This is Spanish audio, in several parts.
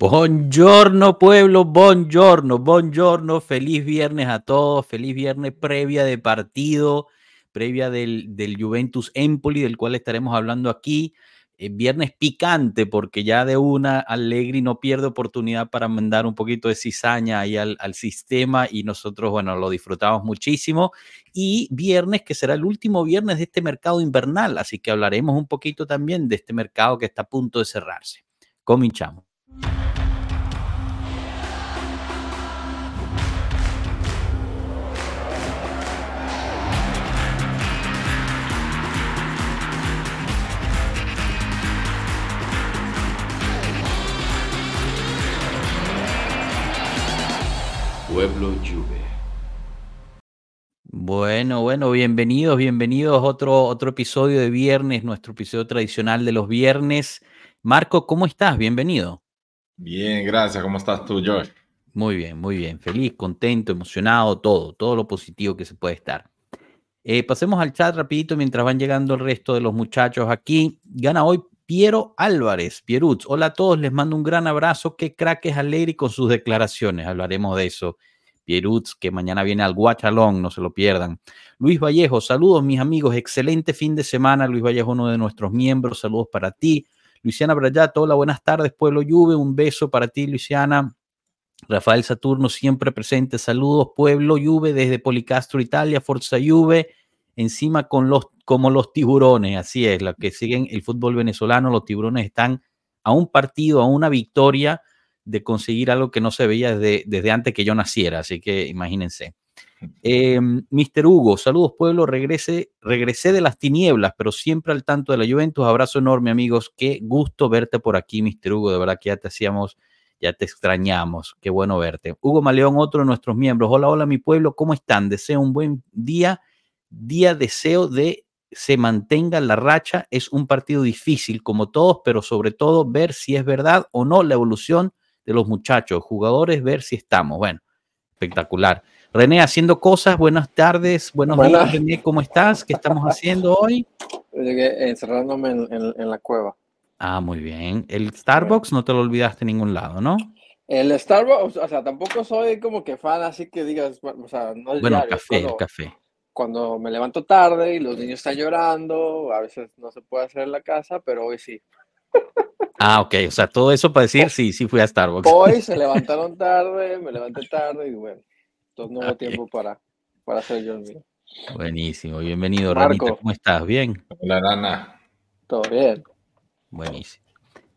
Buongiorno pueblo, buongiorno, buongiorno, feliz viernes a todos, feliz viernes previa de partido, previa del, del Juventus Empoli, del cual estaremos hablando aquí. Eh, viernes picante, porque ya de una Allegri no pierde oportunidad para mandar un poquito de cizaña ahí al, al, sistema y nosotros, bueno, lo disfrutamos muchísimo. Y viernes, que será el último viernes de este mercado invernal, así que hablaremos un poquito también de este mercado que está a punto de cerrarse. Cominchamos. Pueblo Juve. Bueno, bueno, bienvenidos, bienvenidos a otro, otro episodio de viernes, nuestro episodio tradicional de los viernes. Marco, ¿cómo estás? Bienvenido. Bien, gracias. ¿Cómo estás tú, George? Muy bien, muy bien. Feliz, contento, emocionado, todo, todo lo positivo que se puede estar. Eh, pasemos al chat rapidito mientras van llegando el resto de los muchachos aquí. Gana hoy Piero Álvarez, Pierutz. Hola a todos, les mando un gran abrazo. Qué crack es Alegre con sus declaraciones. Hablaremos de eso. Pierutz, que mañana viene al Guachalón, no se lo pierdan. Luis Vallejo, saludos mis amigos, excelente fin de semana. Luis Vallejo, uno de nuestros miembros, saludos para ti. Luciana Brayato, hola, buenas tardes, Pueblo Juve, un beso para ti, Luciana. Rafael Saturno, siempre presente, saludos, Pueblo Juve, desde Policastro, Italia, Forza Juve, encima con los, como los tiburones, así es, los que siguen el fútbol venezolano, los tiburones están a un partido, a una victoria de conseguir algo que no se veía desde, desde antes que yo naciera, así que imagínense. Eh, Mister Hugo, saludos pueblo, regrese, regresé de las tinieblas, pero siempre al tanto de la Juventus. Abrazo enorme, amigos. Qué gusto verte por aquí, Mister Hugo. De verdad que ya te hacíamos, ya te extrañamos. Qué bueno verte. Hugo Maleón, otro de nuestros miembros. Hola, hola, mi pueblo, ¿cómo están? Deseo un buen día. Día deseo de se mantenga la racha. Es un partido difícil, como todos, pero sobre todo ver si es verdad o no la evolución de los muchachos, jugadores, ver si estamos. Bueno, espectacular. René, haciendo cosas, buenas tardes, buenos Buenas. días, René, ¿cómo estás? ¿Qué estamos haciendo hoy? Llegué encerrándome en, en- en la cueva. Ah, muy bien. El Starbucks no te lo olvidaste en ningún lado, ¿no? El Starbucks, o sea, tampoco soy como que fan, así que digas, o sea, no es Bueno, diario, café, el café. cuando me levanto tarde y los niños están llorando, a veces no se puede hacer en la casa, pero hoy sí. Ah, ok, o sea, todo eso para decir, sí, sí fui a Starbucks. Hoy se levantaron tarde, me levanté tarde y bueno, entonces no hubo tiempo para, para hacer yo el mío. Buenísimo, bienvenido, Marco. Ranita, ¿cómo estás? ¿Bien? Hola, Rana. Todo bien. Buenísimo.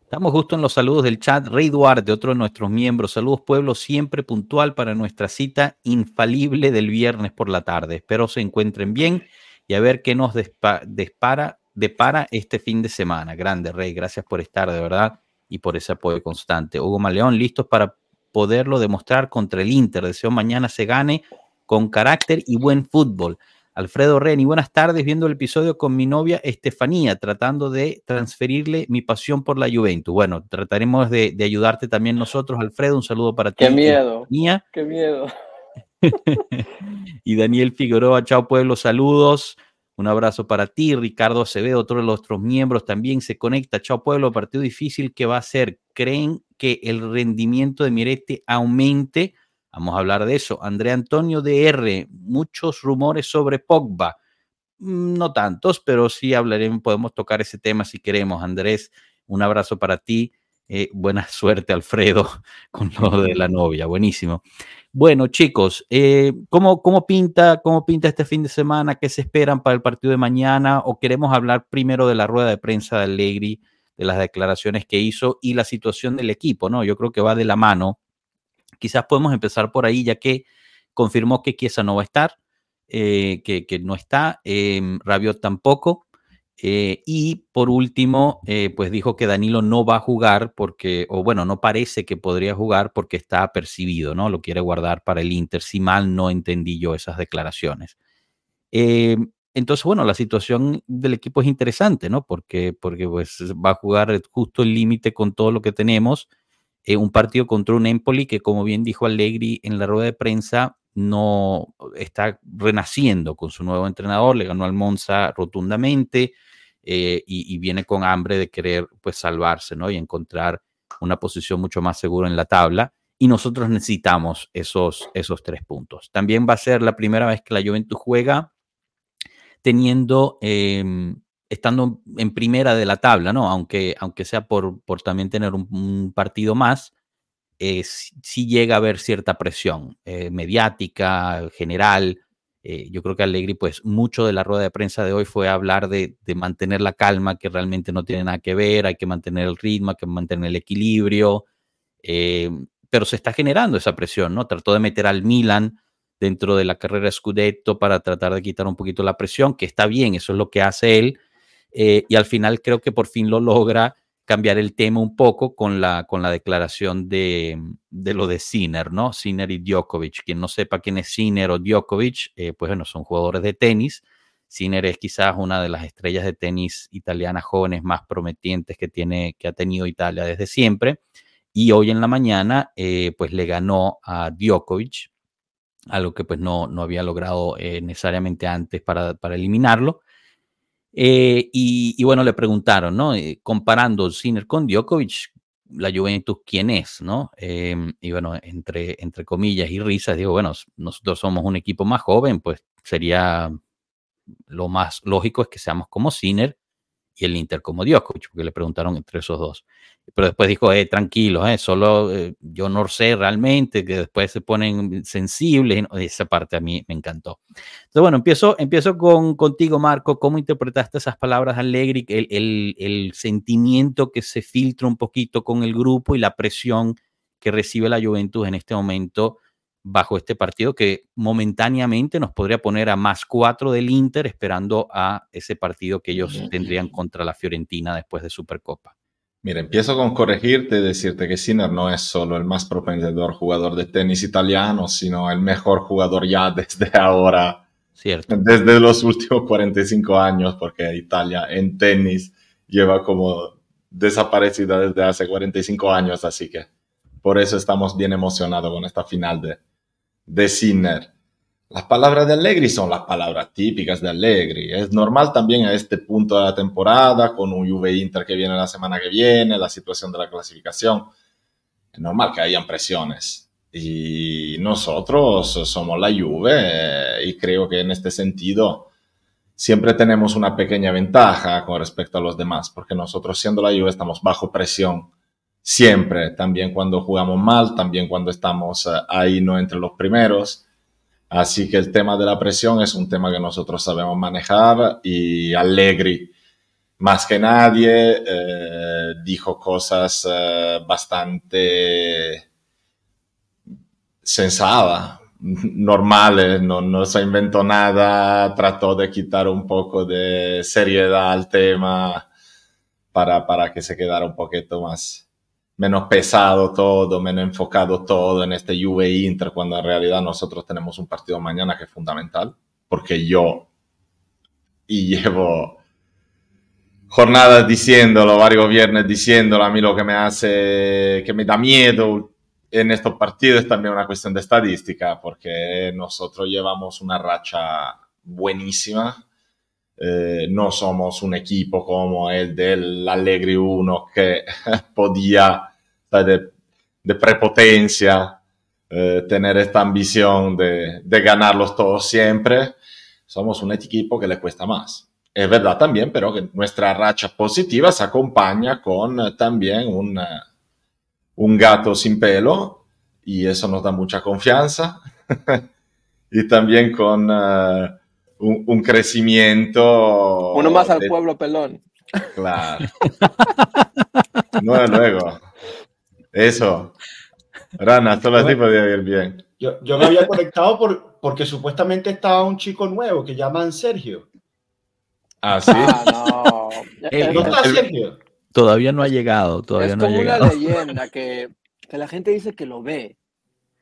Estamos justo en los saludos del chat. Rey Duarte, otro de nuestros miembros. Saludos, pueblo, siempre puntual para nuestra cita infalible del viernes por la tarde. Espero se encuentren bien y a ver qué nos despa- despara, depara este fin de semana. Grande, Rey, gracias por estar, de verdad, y por ese apoyo constante. Hugo Maleón, listos para poderlo demostrar contra el Inter. Deseo mañana se gane con carácter y buen fútbol. Alfredo Reni, buenas tardes, viendo el episodio con mi novia Estefanía, tratando de transferirle mi pasión por la Juventus. Bueno, trataremos de, de ayudarte también nosotros, Alfredo. Un saludo para ti. Qué miedo, Estefanía. qué miedo. y Daniel Figueroa, chao pueblo, saludos. Un abrazo para ti, Ricardo Acevedo, otro de nuestros miembros también se conecta. Chao pueblo, partido difícil que va a ser. ¿Creen que el rendimiento de Mirete aumente? Vamos a hablar de eso. Andrea Antonio DR, muchos rumores sobre Pogba. Mm, No tantos, pero sí hablaremos, podemos tocar ese tema si queremos. Andrés, un abrazo para ti. Eh, buena suerte, Alfredo, con lo de la novia. Buenísimo. Bueno, chicos, eh, ¿cómo, cómo, pinta, ¿cómo pinta este fin de semana? ¿Qué se esperan para el partido de mañana? ¿O queremos hablar primero de la rueda de prensa de Allegri, las declaraciones que hizo y la situación del equipo? ¿no? Yo creo que va de la mano. Quizás podemos empezar por ahí, ya que confirmó que Chiesa no va a estar, eh, que, que, no está, eh, Rabiot tampoco. Eh, y por último, eh, pues dijo que Danilo no va a jugar porque, o bueno, no parece que podría jugar porque está apercibido, ¿no? Lo quiere guardar para el Inter. Si mal no entendí yo esas declaraciones. Eh, entonces, bueno, la situación del equipo es interesante, ¿no? Porque, porque pues va a jugar justo el límite con todo lo que tenemos. Eh, un partido contra un Empoli que, como bien dijo Allegri en la rueda de prensa, no está renaciendo con su nuevo entrenador, le ganó al Monza rotundamente eh, y, y, viene con hambre de querer pues salvarse, ¿no? Y encontrar una posición mucho más segura en la tabla y nosotros necesitamos esos, esos tres puntos. También va a ser la primera vez que la Juventus juega teniendo, em, estando en primera de la tabla, ¿no? Aunque, aunque sea por, por también tener un, partido más, eh, sí, llega a haber cierta presión eh, mediática, general. Eh, yo creo que Allegri, pues mucho de la rueda de prensa de hoy fue hablar de, de, mantener la calma, que realmente no tiene nada que ver, hay que mantener el ritmo, hay que mantener el equilibrio. Em, pero se está generando esa presión, ¿no? Trató de meter al Milan dentro de la carrera Scudetto para tratar de quitar un poquito la presión, que está bien, eso es lo que hace él, eh, y al final creo que por fin lo logra cambiar el tema un poco con la, con la declaración de, de lo de Sinner, ¿no? Sinner y Djokovic. Quien no sepa quién es Sinner o Djokovic, eh, pues bueno, son jugadores de tenis. Sinner es quizás una de las estrellas de tenis italianas jóvenes más prometientes que, tiene, que ha tenido Italia desde siempre y hoy en la mañana eh, pues le ganó a Djokovic, algo que pues no, no había logrado eh, necesariamente antes para, para eliminarlo. Eh, y, bueno, le preguntaron, ¿no? comparando Sinner con Djokovic, la Juventus, ¿quién es? ¿no? Em, y bueno, entre, entre comillas y risas, digo, bueno, nosotros somos un equipo más joven, pues sería lo más lógico es que seamos como Sinner el Inter como Djokovic, porque le preguntaron entre esos dos pero después dijo, eh, tranquilo, eh, solo eh, yo no sé realmente, que después se ponen sensibles, esa parte a mí me encantó. Entonces, bueno, empiezo, empiezo con, contigo, Marco, ¿cómo interpretaste esas palabras Allegri, el, el, el sentimiento que se filtra un poquito con el grupo y la presión que recibe la Juventus en este momento bajo este partido que momentáneamente nos podría poner a más cuatro del Inter esperando a ese partido que ellos tendrían contra la Fiorentina después de Supercopa. Mira, empiezo con corregirte y decirte que Sinner no es solo el más propendedor jugador de tenis italiano, sino el mejor jugador ya desde ahora. Cierto. Desde los últimos 45 años, porque Italia en tenis lleva como desaparecida desde hace 45 años, así que por eso estamos bien emocionados con esta final de, de Sinner. Las palabras de Allegri son las palabras típicas de Allegri. Es normal también a este punto de la temporada, con un Juve Inter que viene la semana que viene, la situación de la clasificación. Es normal que hayan presiones. Y nosotros somos la Juve eh, y creo que en este sentido siempre tenemos una pequeña ventaja con respecto a los demás, porque nosotros siendo la Juve estamos bajo presión siempre, también cuando jugamos mal, también cuando estamos eh, ahí no entre los primeros. Así que el tema de la presión es un tema que nosotros sabemos manejar y Allegri, más que nadie, eh, dijo cosas eh, bastante sensadas, normales, no, no se inventó nada, trató de quitar un poco de seriedad al tema para, para que se quedara un poquito más, menos pesado todo, menos enfocado todo en este Juve Inter, cuando en realidad nosotros tenemos un partido mañana que es fundamental, porque yo, y llevo jornadas diciéndolo, varios viernes diciéndolo, a mí lo que me hace, que me da miedo en estos partidos es también una cuestión de estadística, porque nosotros llevamos una racha buenísima, eh, no somos un equipo como el del Allegri 1 que podía de, prepotencia, eh, tener esta ambición de, de, ganarlos todos siempre, somos un equipo que le cuesta más. Es verdad también, pero que nuestra racha positiva se acompaña con eh, también un, eh, un gato sin pelo y eso nos da mucha confianza y también con un, un, crecimiento. Uno más al pueblo pelón. Claro. no, luego. Eso. Rana, solo así podía ir bien. Yo, yo me había conectado por, porque supuestamente estaba un chico nuevo que llaman Sergio. Ah, sí. Ah, no. ¿No está Sergio? Todavía no ha llegado. Todavía es no como ha una leyenda que, que, la gente dice que lo ve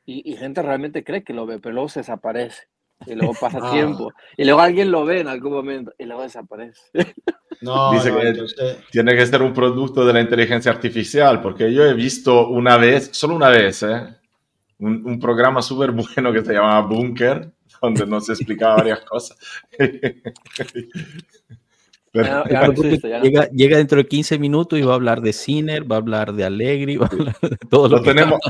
y, y, gente realmente cree que lo ve, pero luego se desaparece y luego pasa ah. tiempo y luego alguien lo ve en algún momento y luego desaparece. No, Dice que tiene que ser un producto de la inteligencia artificial, porque yo he visto una vez, solo una vez, ¿eh? un, un, programa súper bueno que se llamaba Bunker, donde nos explicaba varias cosas. Pero, ya no existe, ya no. Llega, llega, dentro de 15 minutos y va a hablar de Ciner, va a hablar de Allegri, va a hablar de todo lo, lo que tenemos.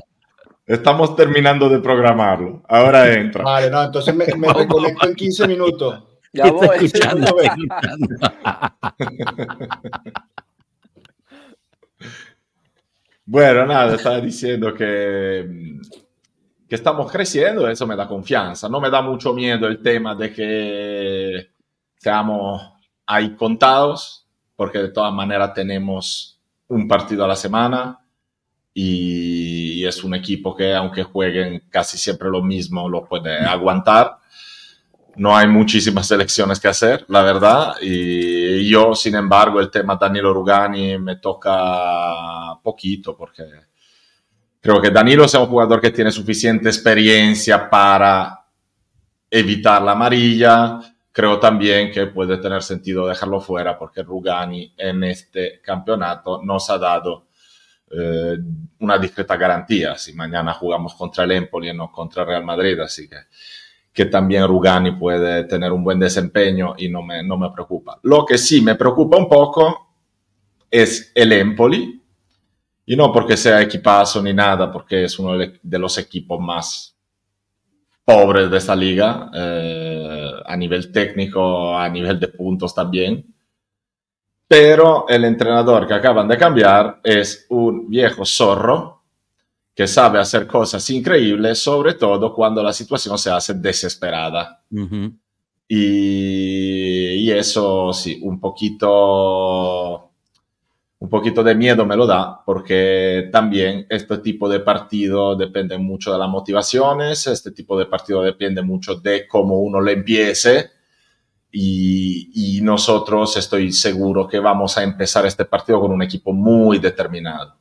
Estamos terminando de programarlo. Ahora entra. Vale, no, entonces me, me reconecto en 15 minutos. Ya voy. Escuchando, bueno, nada, estaba diciendo que, que estamos creciendo, eso me da confianza. No me da mucho miedo el tema de que seamos ahí contados, porque de todas maneras tenemos un partido a la semana y es un equipo que aunque jueguen casi siempre lo mismo, lo puede aguantar. No hay muchísimas selecciones que hacer, la verdad. Y yo, sin embargo, el tema Danilo Rugani me toca poquito porque creo que Danilo es un jugador que tiene suficiente experiencia para evitar la amarilla. Creo también que puede tener sentido dejarlo fuera porque Rugani en este campeonato nos ha dado eh, una discreta garantía si mañana jugamos contra el Empoli y no contra Real Madrid, así que, que también Rugani puede tener un buen desempeño y no me, no me preocupa. Lo que sí me preocupa un poco es el Empoli, y no porque sea equipazo ni nada, porque es uno de los equipos más pobres de esta liga, eh, a nivel técnico, a nivel de puntos también pero el entrenador que acaban de cambiar es un viejo zorro que sabe hacer cosas increíbles, sobre todo cuando la situación se hace desesperada. y, y, eso sí, un poquito, un poquito de miedo me lo da, porque también este tipo de partido depende mucho de las motivaciones, este tipo de partido depende mucho de cómo uno le empiece y, nosotros estoy seguro que vamos a empezar este partido con un equipo muy determinado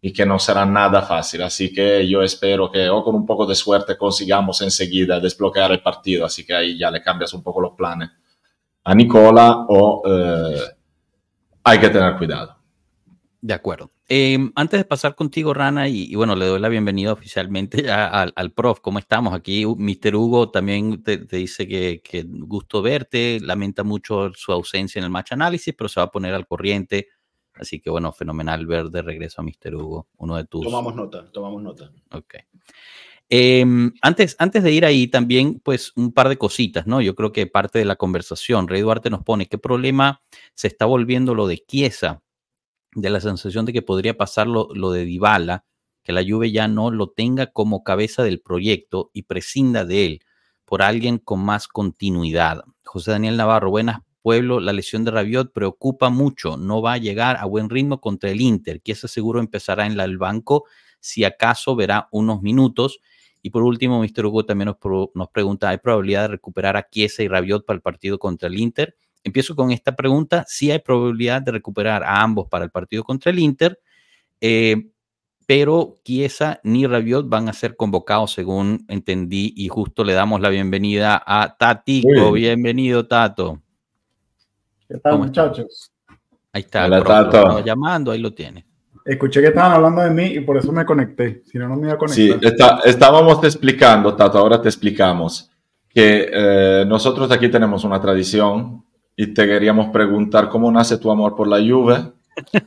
y que no será nada fácil. Así que yo espero que o con un poco de suerte consigamos enseguida desbloquear el partido. Así que ahí ya le cambias un poco los planes a Nicola o eh, hay que tener cuidado. De acuerdo. Em, antes de pasar contigo, Rana, y, bueno, le doy la bienvenida oficialmente al, prof. ¿Cómo estamos? Aquí, Mr. Hugo también te, dice que, gusto verte, lamenta mucho su ausencia en el match análisis, pero se va a poner al corriente. Así que bueno, fenomenal ver de regreso a Mr. Hugo, uno de tus. Tomamos nota, tomamos nota. Ok. Em, antes, antes de ir ahí, también, pues, un par de cositas, ¿no? Yo creo que parte de la conversación, Rey Duarte nos pone, ¿qué problema se está volviendo lo de Chiesa? De la sensación de que podría pasar lo, de Dybala, que la Juve ya no lo tenga como cabeza del proyecto y prescinda de él por alguien con más continuidad. José Daniel Navarro, buenas pueblo, la lesión de Rabiot preocupa mucho, no va a llegar a buen ritmo contra el Inter, que ese seguro empezará en el banco, si acaso verá unos minutos. Y por último, Mr. Hugo también nos, nos pregunta, ¿hay probabilidad de recuperar a Chiesa y Rabiot para el partido contra el Inter? Empiezo con esta pregunta. Si hay probabilidad de recuperar a ambos para el partido contra el Inter, eh, pero Chiesa ni Rabiot van a ser convocados según entendí y justo le damos la bienvenida a Tatico. Bienvenido, Tato. ¿Qué tal, muchachos? Ahí está. Hola, Tato. llamando, ahí lo tiene. Escuché que estaban hablando de mí y por eso me conecté. Si no, no me iba a conectar. Sí, estábamos explicando, Tato, ahora te explicamos que eh, nosotros aquí tenemos una tradición y te queríamos preguntar cómo nace tu amor por la Juve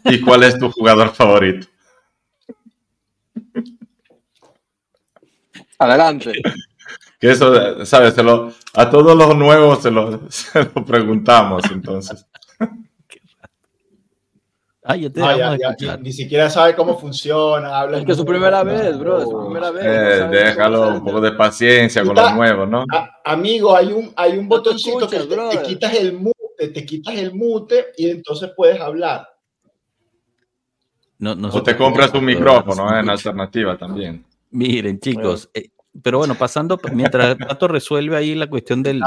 y cuál es tu jugador favorito. Adelante. Que eso, ¿sabes? a todos los nuevos se lo, preguntamos, entonces. Ah, ni siquiera sabe cómo funciona. Habla es que es su primera vez, bro, es su primera vez. Eh, déjalo un poco de paciencia con los nuevos, ¿no? amigo, hay un, hay un botoncito que te, quitas el mute te, quitas el mute y entonces puedes hablar. No, o te compras un micrófono ¿eh? en alternativa también. Miren, chicos, eh, pero bueno, pasando, mientras Tato resuelve ahí la cuestión del,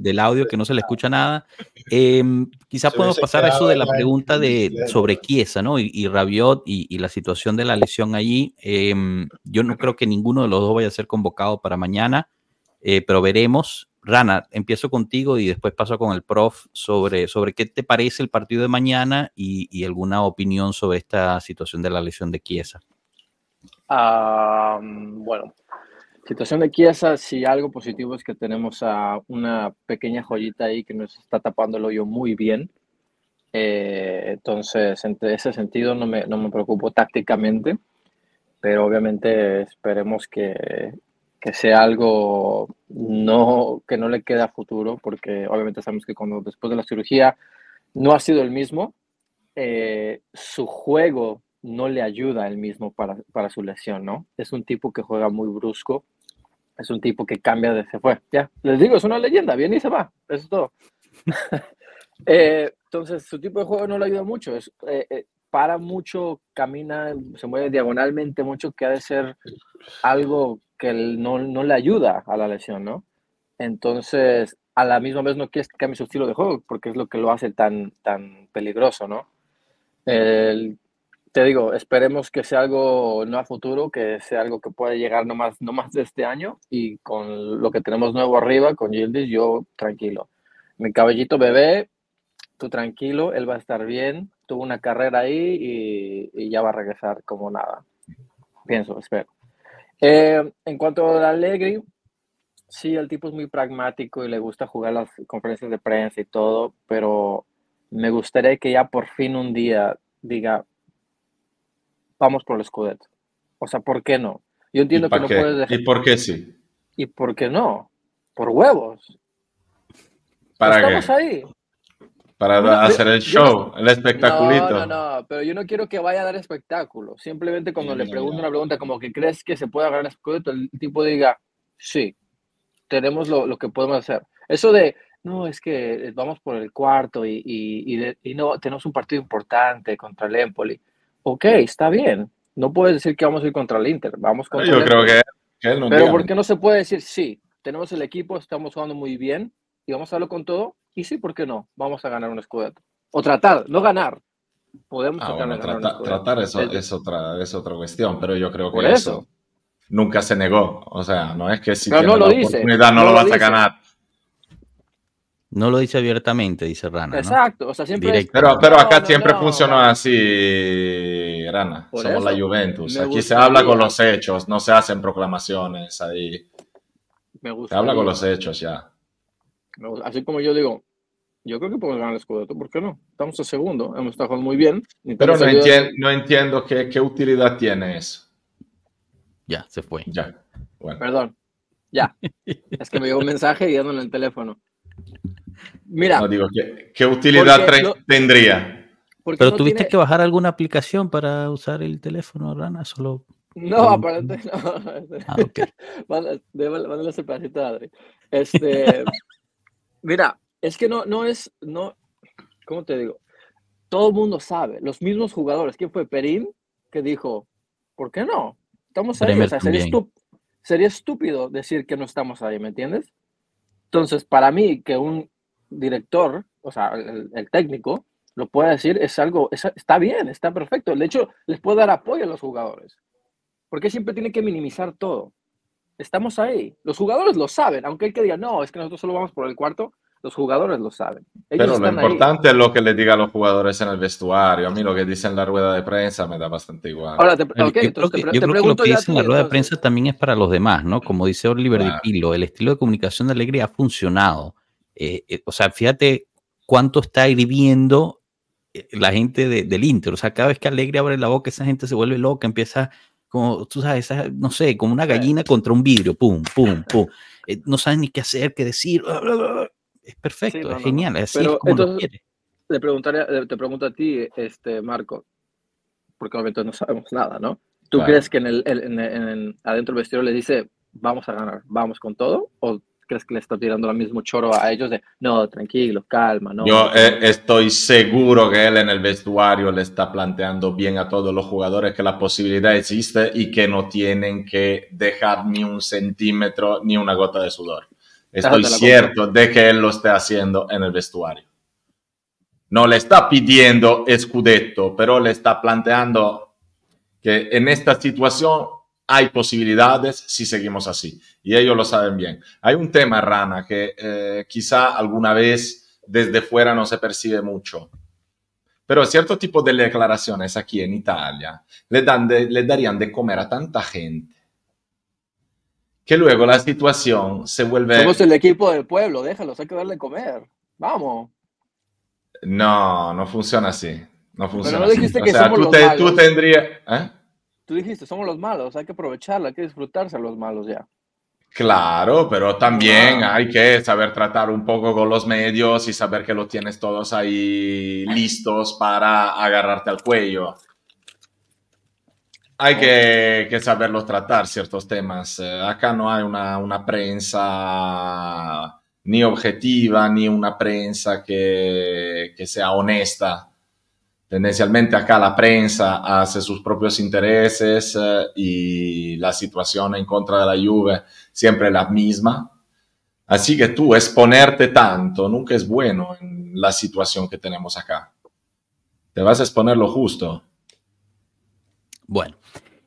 del, audio que no se le escucha nada, eh, quizás podemos pasar a eso de la pregunta de, sobre Chiesa, ¿no? Y, Rabiot y, la situación de la lesión allí. Em, yo no creo que ninguno de los dos vaya a ser convocado para mañana, eh, pero veremos. Rana, empiezo contigo y después paso con el prof sobre, sobre qué te parece el partido de mañana y, alguna opinión sobre esta situación de la lesión de Chiesa. Bueno, situación de Chiesa, si algo positivo es que tenemos a una pequeña joyita ahí que nos está tapando el hoyo muy bien. Eh, entonces, en ese sentido no me, no me preocupo tácticamente, pero obviamente esperemos que, que sea algo no, que no le quede a futuro, porque obviamente sabemos que cuando después de la cirugía no ha sido el mismo, eh, su juego no le ayuda el mismo para, para, su lesión, ¿no? Es un tipo que juega muy brusco, es un tipo que cambia de se fue, ya, les digo, es una leyenda, viene y se va, eso es todo. Eh, entonces, su tipo de juego no le ayuda mucho, es, eh, para mucho, camina, se mueve diagonalmente mucho, que ha de ser algo no, no le ayuda a la lesión, ¿no? Entonces, a la misma vez no quieres que cambie su estilo de juego, porque es lo que lo hace tan, tan peligroso, ¿no? Te digo, esperemos que sea algo no a futuro, que sea algo que pueda llegar no más, no más de este año y con lo que tenemos nuevo arriba, con Yildiz, yo tranquilo. Mi cabellito bebé, tú tranquilo, él va a estar bien, tuvo una carrera ahí y, ya va a regresar como nada. Pienso, espero. Eh, en cuanto a Allegri, sí, el tipo es muy pragmático y le gusta jugar las conferencias de prensa y todo, pero me gustaría que ya por fin un día diga, vamos por el Scudetto. O sea, ¿por qué no? Yo entiendo que no puedes dejar. ¿Y por qué sí? ¿Y por qué no? Por huevos. ¿Para Estamos ahí. Para hacer el show, el espectaculito. No, no, no, pero yo no quiero que vaya a dar espectáculo. Simplemente cuando le pregunto una pregunta como que crees que se puede agarrar el Scudetto, el tipo diga, sí, tenemos lo, lo, que podemos hacer. Eso de, no, es que vamos por el cuarto y, y, y, no, tenemos un partido importante contra el Empoli ok, está bien. No puedes decir que vamos a ir contra el Inter, vamos contra Yo creo que, él no Pero ¿por qué no se puede decir, sí, tenemos el equipo, estamos jugando muy bien y vamos a darlo con todo? Y sí, ¿por qué no? Vamos a ganar un escudeto. O tratar, no ganar. Podemos ah, tratar, bueno, tratar eso es, otra, es otra cuestión, pero yo creo que eso. nunca se negó. O sea, no es que si no la oportunidad no, lo, vas a ganar. No lo dice abiertamente, dice Rana. Exacto, o sea, siempre. Pero, pero acá siempre funcionó así, Rana. Somos la Juventus. Aquí se habla con los hechos, no se hacen proclamaciones ahí. Me gusta. Se habla con los hechos ya. Así como yo digo, yo creo que podemos ganar el Scudetto, ¿por qué no? Estamos en segundo, hemos estado muy bien. Pero no, entiendo, no entiendo qué, qué, utilidad tiene eso. Ya, se fue. Ya. Bueno. Perdón. Ya. es que me llegó un mensaje y en el teléfono. Mira. No digo, ¿qué, utilidad tendría? Pero tuviste que bajar alguna aplicación para usar el teléfono, Rana, solo. No, aparte no. Ah, ok. Mándale ese pedacito Adri. Este, mira, es que no, no es, no, ¿cómo te digo? Todo el mundo sabe, los mismos jugadores. ¿Quién fue Perín? Que dijo, ¿por qué no? Estamos ahí. O sea, sería, sería estúpido decir que no estamos ahí, ¿me entiendes? Entonces, para mí, que un director, o sea, el, técnico, lo pueda decir, es algo, está bien, está perfecto. De hecho, les puede dar apoyo a los jugadores. Porque siempre tiene que minimizar todo. Estamos ahí. Los jugadores lo saben, aunque hay que diga, no, es que nosotros solo vamos por el cuarto, los jugadores lo saben. Pero lo importante es lo que les diga a los jugadores en el vestuario. A mí lo que dicen en la rueda de prensa me da bastante igual. Ahora, yo creo que, lo que dicen en la rueda de prensa también es para los demás, ¿no? Como dice Oliver Di Pilo, el estilo de comunicación de Alegría ha funcionado. Eh, eh, o sea, fíjate cuánto está hirviendo eh, la gente del Inter. O sea, cada vez que Alegre abre la boca, esa gente se vuelve loca, empieza como, tú sabes, no sé, como una gallina contra un vidrio, pum, pum, pum. no saben ni qué hacer, qué decir es perfecto, es genial, es así como lo quiere. Le preguntaré, te pregunto a ti, este, Marco, porque obviamente no sabemos nada, ¿no? ¿Tú crees que en el, en, adentro del vestidor le dice, vamos a ganar, vamos con todo? ¿O crees que le está tirando el mismo choro a ellos de, no, tranquilo, calma, no? Yo eh, estoy seguro que él en el vestuario le está planteando bien a todos los jugadores que la posibilidad existe y que no tienen que dejar ni un centímetro ni una gota de sudor. Estoy cierto de que él lo esté haciendo en el vestuario. No le está pidiendo escudetto, pero le está planteando que en esta situación hay posibilidades si seguimos así. Y ellos lo saben bien. Hay un tema, Rana, que eh, quizá alguna vez desde fuera no se percibe mucho. Pero cierto tipo de declaraciones aquí en Italia le, dan le darían de comer a tanta gente que luego la situación se vuelve... Somos el equipo del pueblo, déjalos, hay que darle comer. Vamos. No, no funciona así. No funciona Pero no dijiste así. que o sea, somos tú, los te- malos. tú tendrías... ¿eh? Tú dijiste, somos los malos, hay que aprovecharla, hay que disfrutarse a los malos ya. Claro, pero también hay que saber tratar un poco con los medios y saber que los tienes todos ahí listos para agarrarte al cuello. Hay que, que saberlos tratar ciertos temas. Eh, acá no hay una, una prensa ni objetiva, ni una prensa que, que sea honesta. Tendencialmente acá la prensa hace sus propios intereses eh, y la situación en contra de la Juve siempre la misma. Así que tú exponerte tanto nunca es bueno en la situación que tenemos acá. Te vas a exponer lo justo. Bueno,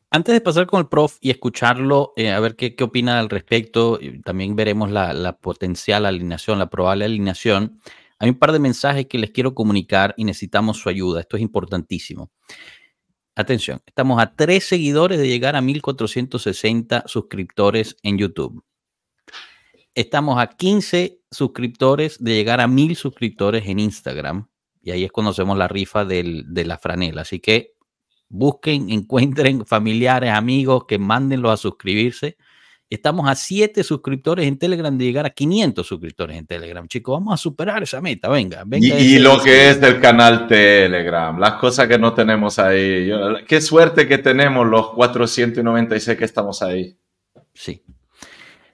antes de pasar con el prof y escucharlo, eh, a ver qué, qué opina al respecto, también veremos la, la potencial alineación, la probable alineación. Hay un par de mensajes que les quiero comunicar y necesitamos su ayuda. Esto es importantísimo. Atención, estamos a tres seguidores de llegar a 1460 suscriptores en YouTube. Estamos a 15 suscriptores de llegar a 1000 suscriptores en Instagram. Y ahí es cuando hacemos la rifa del- de la franela. Así que busquen, encuentren familiares, amigos, que mándenlos a suscribirse. Estamos a 7 suscriptores en Telegram de llegar a 500 suscriptores en Telegram. Chicos, vamos a superar esa meta. Venga, venga. Y, lo que es del canal Telegram, las cosas que no tenemos ahí. Yo- qué suerte que tenemos los 496 que estamos ahí. Sí.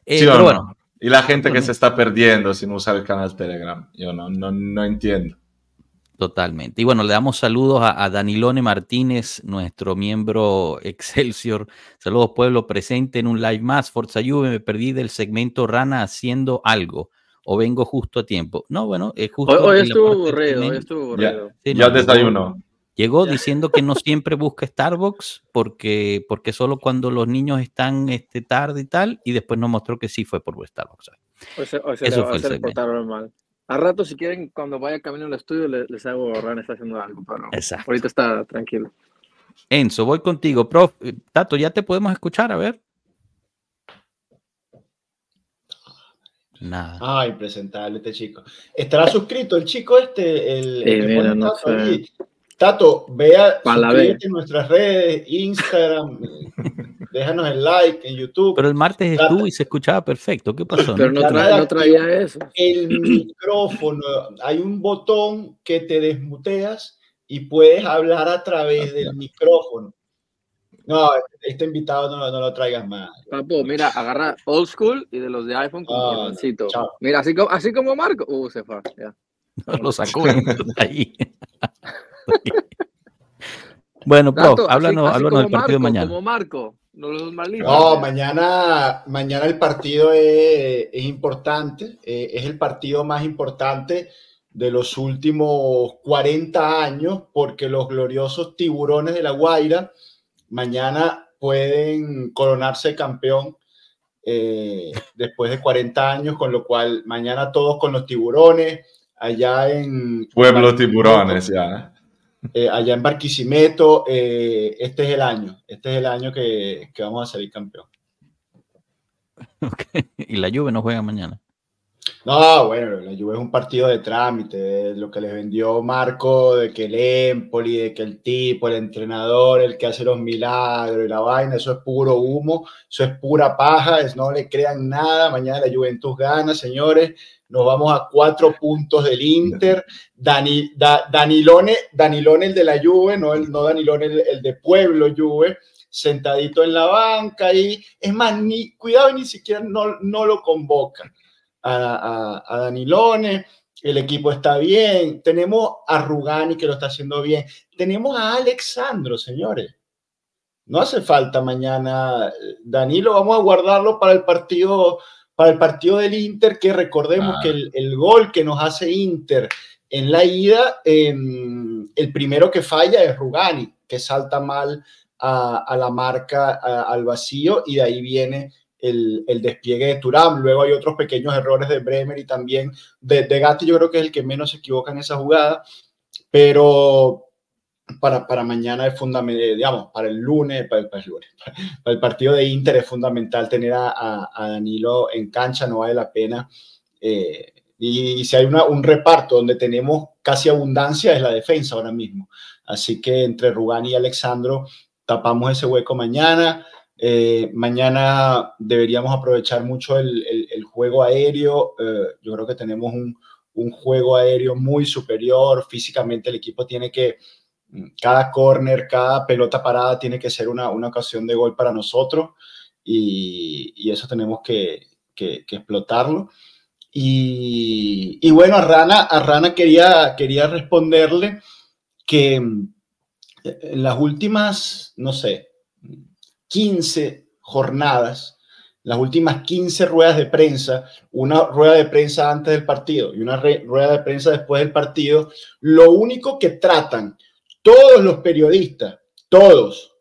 Eh, ¿Sí o pero no? bueno, Y la gente que se está perdiendo sin usar el canal Telegram. Yo no, no, no entiendo. Totalmente. Y bueno, le damos saludos a, a Danilone Martínez, nuestro miembro Excelsior. Saludos, pueblo presente en un live más. Forza Juve, me perdí del segmento Rana haciendo algo. O vengo justo a tiempo. No, bueno, es justo. Hoy, hoy estuvo aburrido, hoy estuvo Ya, aburrido. Sí, ya no, desayuno. Llegó diciendo que no siempre busca Starbucks porque, porque solo cuando los niños están este, tarde y tal, y después nos mostró que sí fue por Starbucks. Hoy se, hoy se Eso le, fue hoy el se le mal. A rato, si quieren, cuando vaya camino al estudio, le- les hago Ran está haciendo algo, pero Exacto. ahorita está tranquilo. Enzo, voy contigo. Prof, eh, Tato, ya te podemos escuchar, a ver. Nada. Ah, impresentable este chico. ¿Estará suscrito el chico este? El, el Eh, que mira, pone no sé. Tato, vea, en nuestras redes, Instagram, déjanos el like en YouTube. Pero el martes Tato. estuvo y se escuchaba perfecto. ¿Qué pasó? Pero no, no traía eso. el micrófono, hay un botón que te desmuteas y puedes hablar a través del micrófono. No, este invitado no, no lo traigas más. Papo, mira, agarra old school y de los de iPhone con Ah, cordoncito. chao. Mira, así como, así como Marco. Uh, se fue. Ya. No lo sacó ahí. bueno, prof, así- háblanos, así háblanos del como partido Marco, mañana. Como Marco. No los malditos. No, mañana, mañana el partido es, es importante, eh, es el partido más importante de los últimos 40 años, porque los gloriosos tiburones de la Guaira mañana pueden coronarse campeón eh, después de 40 años, con lo cual mañana todos con los tiburones, allá en... Pueblo tiburones, ya. Eh, allá en Barquisimeto, eh, este es el año, este es el año que, que vamos a salir campeón. Ok. Y la lluvia no juega mañana. No, bueno, la Juve es un partido de trámite, lo que les vendió Marco, de que el Empoli, de que el tipo, el entrenador, el que hace los milagros y la vaina, eso es puro humo, eso es pura paja, es, no le crean nada, mañana la Juventus gana, señores, nos vamos a cuatro puntos del Inter, Dani, Da- Danilone, el de la Juve, no, el, no Danilone el, el de Pueblo Juve, sentadito en la banca y es más, ni, cuidado, ni siquiera no, no lo convocan a, a, a Danilone, el equipo está bien, tenemos a Rugani que lo está haciendo bien, tenemos a Alexandro, señores. No hace falta mañana, eh, Danilo, vamos a guardarlo para el partido, para el partido del Inter, que recordemos Ah. que el, el gol que nos hace Inter en la ida, eh, el primero que falla es Rugani, que salta mal a, a la marca, a- al vacío, y de ahí viene el, el despliegue de Turam. Luego hay otros pequeños errores de Bremer y también de, de Gatti, yo creo que es el que menos se equivoca en esa jugada, pero para, para mañana es fundamental, digamos, para el lunes, para, para el lunes, para el partido de Inter es fundamental tener a, a- a Danilo en cancha, no vale la pena eh, Y, si hay una, un reparto donde tenemos casi abundancia es la defensa ahora mismo. Así que entre Rugani y Alexandro tapamos ese hueco mañana. Eh, mañana deberíamos aprovechar mucho el, el, juego aéreo. Eh, yo creo que tenemos un, un, juego aéreo muy superior. Físicamente el equipo tiene que, cada corner, cada pelota parada tiene que ser una, una ocasión de gol para nosotros y, y eso tenemos que, que, que explotarlo. Y, y, bueno, a Rana, a Rana quería, quería responderle que en las últimas, no sé, 15 jornadas, las últimas 15 ruedas de prensa, una rueda de prensa antes del partido y una rueda de prensa después del partido, lo único que tratan todos los periodistas, todos,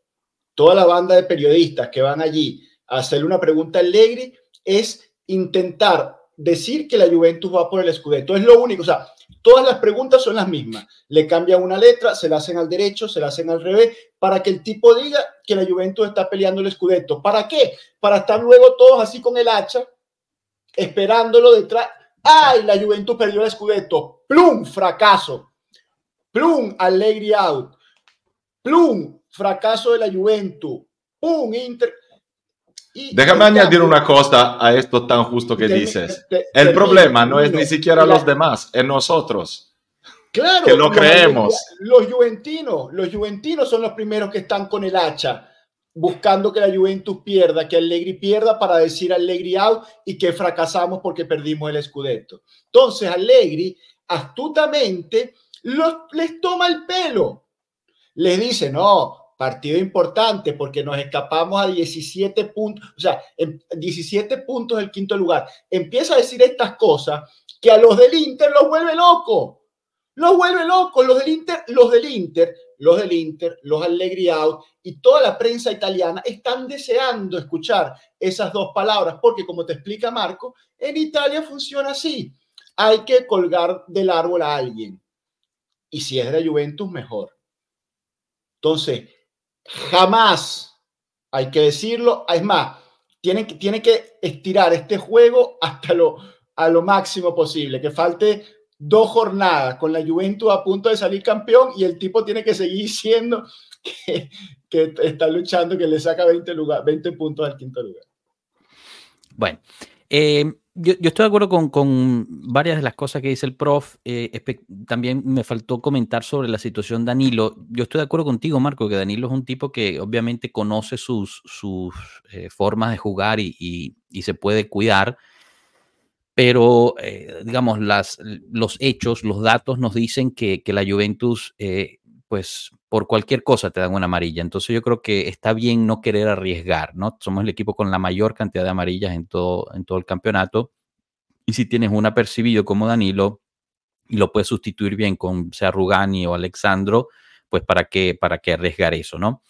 toda la banda de periodistas que van allí a hacerle una pregunta a Allegri es intentar decir que la Juventus va por el Scudetto. Es lo único, o sea, todas las preguntas son las mismas. Le cambian una letra, se la hacen al derecho, se la hacen al revés, para que el tipo diga que la Juventus está peleando el Scudetto. ¿Para qué? Para estar luego todos así con el hacha, esperándolo detrás. ¡Ay, la Juventus perdió el Scudetto! ¡Plum! Fracaso. ¡Plum! Allegri out. ¡Plum! Fracaso de la Juventus. ¡Pum! Inter Déjame añadir una cosa a esto tan justo que dices. El problema no es ni siquiera los demás, es nosotros. Claro, que lo creemos. Los juventinos, los juventinos son los primeros que están con el hacha, buscando que la Juventus pierda, que Allegri pierda para decir Allegri out y que fracasamos porque perdimos el Scudetto. Entonces Allegri astutamente los, les toma el pelo. Les dice, no, partido importante porque nos escapamos a 17 puntos, o sea, 17 puntos del quinto lugar. Empieza a decir estas cosas que a los del Inter los vuelve locos. Los vuelve locos, los del Inter, los del Inter, los del Inter, los Allegri out y toda la prensa italiana están deseando escuchar esas dos palabras porque como te explica Marco, en Italia funciona así. Hay que colgar del árbol a alguien. Y si es de la Juventus, mejor. Entonces, Jamás, hay que decirlo, es más, tiene, tiene que estirar este juego hasta lo, a lo máximo posible, que falte dos jornadas con la Juventus a punto de salir campeón y el tipo tiene que seguir que, que está luchando, que le saca 20, lugar, 20 puntos al quinto lugar. Bueno, eh, yo, estoy de acuerdo con, varias de las cosas que dice el prof. Eh, también me faltó comentar sobre la situación Danilo. Yo estoy de acuerdo contigo, Marco, que Danilo es un tipo que obviamente conoce sus, eh, formas de jugar y, se puede cuidar. Pero, eh, digamos, las, los hechos, los datos nos dicen que, la Juventus, pues por cualquier cosa te dan una amarilla. Entonces yo creo que está bien no querer arriesgar, ¿no? Somos el equipo con la mayor cantidad de amarillas en todo, en todo el campeonato. Y si tienes un apercibido como Danilo y lo puedes sustituir bien con sea Rugani o Alexandro, pues para qué, para qué arriesgar eso, ¿no?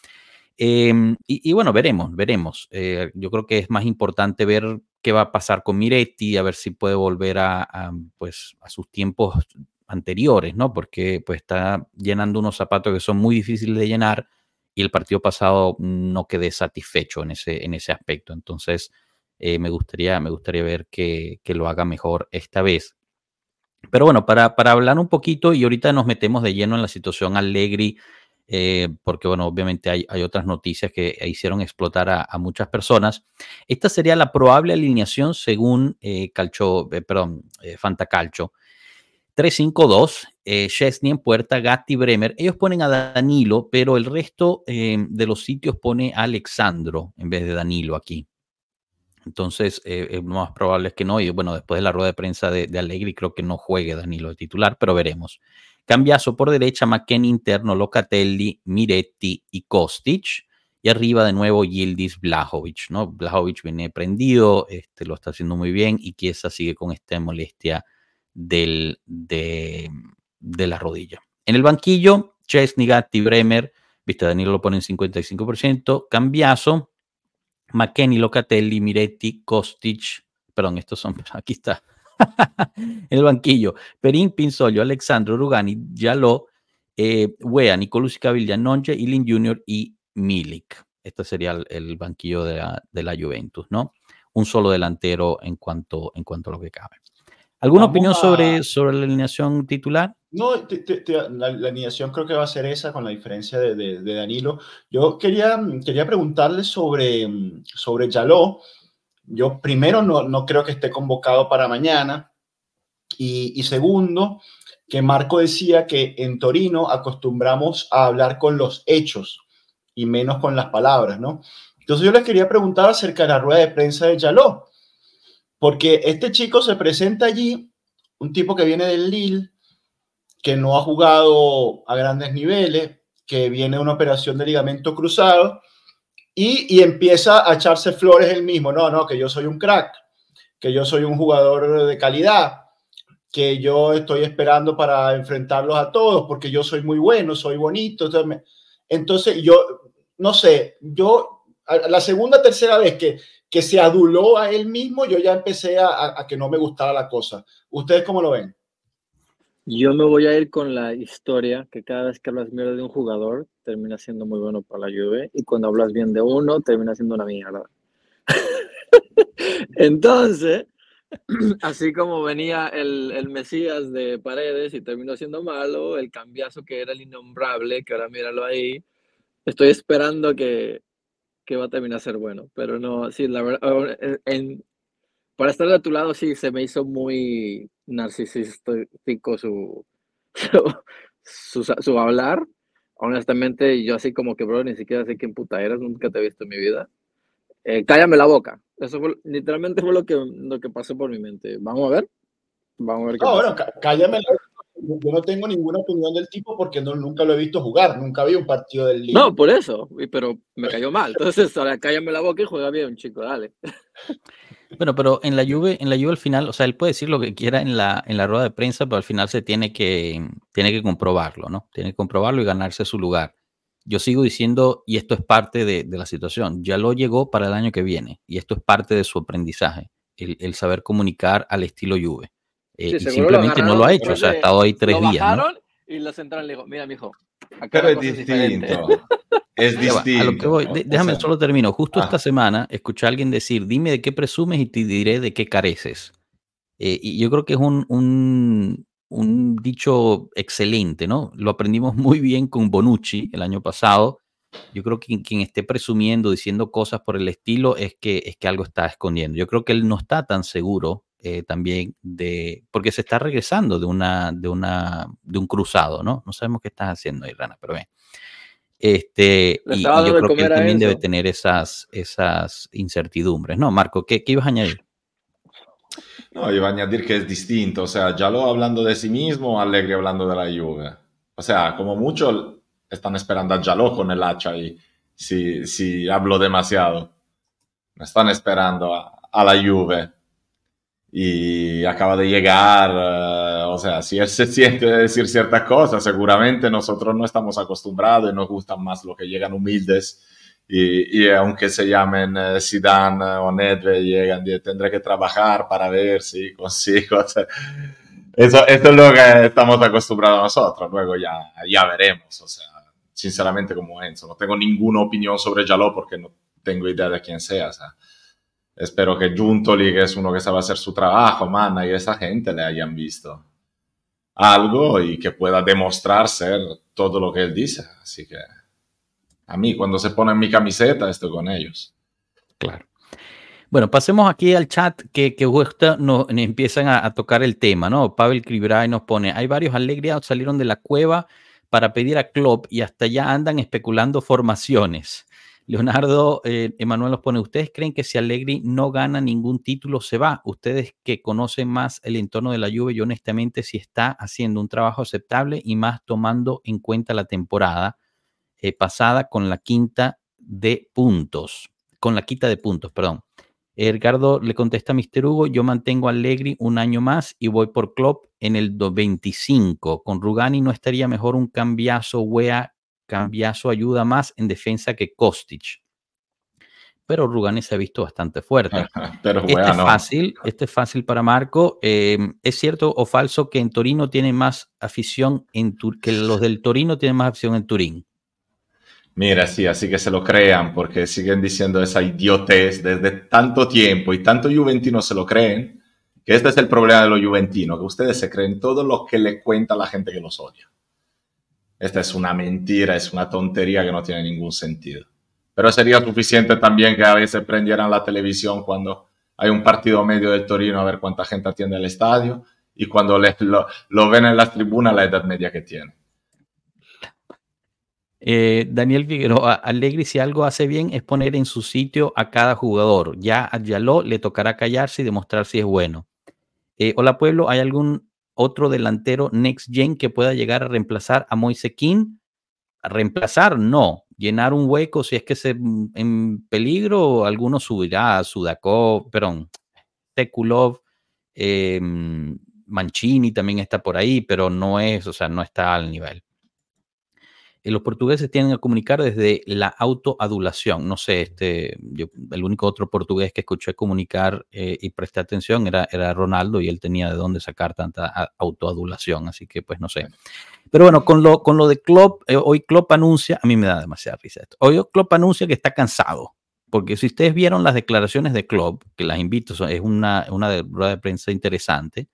Em, y, bueno, veremos, veremos. Eh, yo creo que es más importante ver qué va a pasar con Miretti, a ver si puede volver a, pues, a sus tiempos anteriores, ¿no? Porque pues está llenando unos zapatos que son muy difíciles de llenar y el partido pasado no quedé satisfecho en ese, en ese aspecto. Entonces, eh, me, gustaría, me gustaría ver que, lo haga mejor esta vez. Pero bueno, para, para, hablar un poquito, y ahorita nos metemos de lleno en la situación Allegri, eh, porque bueno, obviamente hay, hay, otras noticias que hicieron explotar a, muchas personas. Esta sería la probable alineación según eh, Calcio, perdón, Fantacalcio. 3-5-2, eh, Chesney en puerta, Gatti, Bremer. Ellos ponen a Danilo, pero el resto eh, de los sitios pone a Alexandro en vez de Danilo aquí. Entonces, eh, lo más probable es que no. Y bueno, después de la rueda de prensa de, de Allegri, creo que no juegue Danilo de titular, pero veremos. Cambiazo por derecha, McKenny interno, Locatelli, Miretti y Kostic. Y arriba de nuevo Yildiz Blajovic, ¿no? Blajovic viene prendido, este, lo está haciendo muy bien y Chiesa sigue con esta molestia del, de, la rodilla. En el banquillo, Chesney, Gatti, Bremer, viste, Danilo lo pone en 55%, Cambiaso, McKenny, Locatelli, Miretti, Kostic, perdón, estos son, aquí está, en el banquillo, Perín, Pinzolio, Alexandro, Rugani, Yaló, eh, Wea, Nicolás Cavilla, Nonche, Ilin Jr. y Milik. Este sería el, banquillo de la, de la, Juventus, ¿no? Un solo delantero en cuanto, en cuanto a lo que cabe. ¿Alguna Vamos opinión a- sobre, sobre la alineación titular? No, te- te- te- la, la alineación creo que va a ser esa con la diferencia de, de- de Danilo. Yo quería, quería preguntarle sobre, sobre Yaló. Yo primero no, no creo que esté convocado para mañana. Y, y segundo, que Marco decía que en Torino acostumbramos a hablar con los hechos y menos con las palabras, ¿no? Entonces yo les quería preguntar acerca de la rueda de prensa de Yaló, porque este chico se presenta allí, un tipo que viene del Lille, que no ha jugado a grandes niveles, que viene de una operación de ligamento cruzado y, y empieza a echarse flores él mismo. No, no, que yo soy un crack, que yo soy un jugador de calidad, que yo estoy esperando para enfrentarlos a todos porque yo soy muy bueno, soy bonito. Entonces, me- entonces yo, no sé, yo, la segunda, tercera vez que, que se aduló a él mismo, yo ya empecé a, que no me gustara la cosa. ¿Ustedes cómo lo ven? Yo me voy a ir con la historia que cada vez que hablas mierda de un jugador termina siendo muy bueno para la Juve y cuando hablas bien de uno termina siendo una mierda. Entonces, así como venía el, el Mesías de Paredes y terminó siendo malo, el cambiazo que era el innombrable, que ahora míralo ahí, estoy esperando que, que va a terminar a ser bueno, pero no, sí, la verdad, en- en- para estar de tu lado sí se me hizo muy narcisístico su, su, su, su hablar. Honestamente, yo así como que, bro, ni siquiera sé quién puta eres, nunca te he visto en mi vida. Eh, cállame la boca. Eso fue, literalmente fue lo que, lo que pasó por mi mente. Vamos a ver. Vamos a ver qué No, pasa. bueno, cá- cállame. la- Yo no tengo ninguna opinión del tipo porque no, nunca lo he visto jugar, nunca vi un partido del Lille. No, por eso, y- pero me cayó mal. Entonces, ahora cállame la boca y juega bien, chico, dale. Bueno, pero en la Juve, en la Juve al final, o sea, él puede decir lo que quiera en la, en la rueda de prensa, pero al final se tiene que, tiene que comprobarlo, ¿no? Tiene que comprobarlo y ganarse su lugar. Yo sigo diciendo, y esto es parte de, de la situación, ya lo llegó para el año que viene, y esto es parte de su aprendizaje, el, el saber comunicar al estilo Juve. Eh, Sí, y lo simplemente no lo ha hecho, o sea, ha estado ahí tres lo días, ¿no? y la central le dijo, mira, mijo, acá Pero es cosa es diferente". distinto. Es distinto. a lo que voy, de- O déjame sea, solo termino. Justo ah. esta semana escuché a alguien decir, dime de qué presumes y te diré de qué careces. Eh, y yo creo que es un, un, un dicho excelente, ¿no? Lo aprendimos muy bien con Bonucci el año pasado. Yo creo que quien, quien esté presumiendo, diciendo cosas por el estilo, es que, es que algo está escondiendo. Yo creo que él no está tan seguro eh, también de, porque se está regresando de una, de una, de un cruzado, ¿no? No sabemos qué estás haciendo ahí, Rana, pero bien. Este, y, y yo creo que él también debe tener esas, esas incertidumbres. No, Marco, ¿qué, qué ibas a añadir? No, iba a añadir que es distinto. O sea, Yalo hablando de sí mismo, Allegri hablando de la Juve. O sea, como mucho están esperando a Yalo con el hacha y si, si hablo demasiado. Me están esperando a, a la Juve. Y acaba de llegar, eh, o sea, si él se siente de decir ciertas cosas, seguramente nosotros no estamos acostumbrados y nos gustan más los que llegan humildes y, y aunque se llamen eh, Zidane o Nedved, llegan tendré que trabajar para ver si consigo. eso, esto es lo que estamos acostumbrados nosotros. Luego ya, ya veremos. O sea, sinceramente, como Enzo, no tengo ninguna opinión sobre Jaló porque no tengo idea de quién sea. O sea, espero que Juntoli, que es uno que sabe hacer su trabajo, Mana y esa gente le hayan visto algo y que pueda demostrar ser todo lo que él dice. Así que a mí, cuando se ponen mi camiseta, estoy con ellos. Claro. Bueno, pasemos aquí al chat que, que nos empiezan a, tocar el tema, ¿no? Pavel Kribray nos pone, hay varios alegriados salieron de la cueva para pedir a Klopp y hasta ya andan especulando formaciones. Leonardo eh, Emanuel nos pone, ¿ustedes creen que si Allegri no gana ningún título se va? Ustedes que conocen más el entorno de la Juve, yo honestamente si está haciendo un trabajo aceptable y más tomando en cuenta la temporada eh, pasada con la quinta de puntos, con la quita de puntos, perdón. Edgardo le contesta a Mr. Hugo, yo mantengo a Allegri un año más y voy por Klopp en el 25. Con Rugani no estaría mejor un cambiazo, wea, cambiazo ayuda más en defensa que Kostic. Pero Rugani se ha visto bastante fuerte. Pero Este bueno, es fácil, este es fácil para Marco. Eh, ¿Es cierto o falso que en Torino tiene más afición en Tur- que los del Torino tienen más afición en Turín? Mira, sí, así que se lo crean porque siguen diciendo esa idiotez desde tanto tiempo y tanto juventinos se lo creen Que este es el problema de los juventinos, que ustedes se creen todo lo que le cuenta la gente que los odia. Esta es una mentira, es una tontería que no tiene ningún sentido. Pero sería suficiente también que a veces prendieran la televisión cuando hay un partido medio del Torino a ver cuánta gente atiende al estadio y cuando lo, lo, ven en las tribunas la edad media que tiene. Eh, Daniel Figueroa, Allegri si algo hace bien es poner en su sitio a cada jugador. Ya a Yaló le tocará callarse y demostrar si es bueno. Eh, hola pueblo, ¿hay algún otro delantero next gen que pueda llegar a reemplazar a Moise King? reemplazar, no. Llenar un hueco, si es que se en peligro, alguno subirá a Sudakov, perdón, Tekulov, em, Mancini también está por ahí, pero no es, o sea, no está al nivel. Eh, los portugueses tienen que comunicar desde la autoadulación. No sé, este, yo, el único otro portugués que escuché comunicar eh, y presté atención era, era Ronaldo y él tenía de dónde sacar tanta autoadulación, así que pues no sé. Pero bueno, con lo, con lo de Klopp, eh, hoy Klopp anuncia, a mí me da demasiada risa esto, hoy Klopp anuncia que está cansado, porque si ustedes vieron las declaraciones de Klopp, que las invito, es una, una rueda de prensa interesante,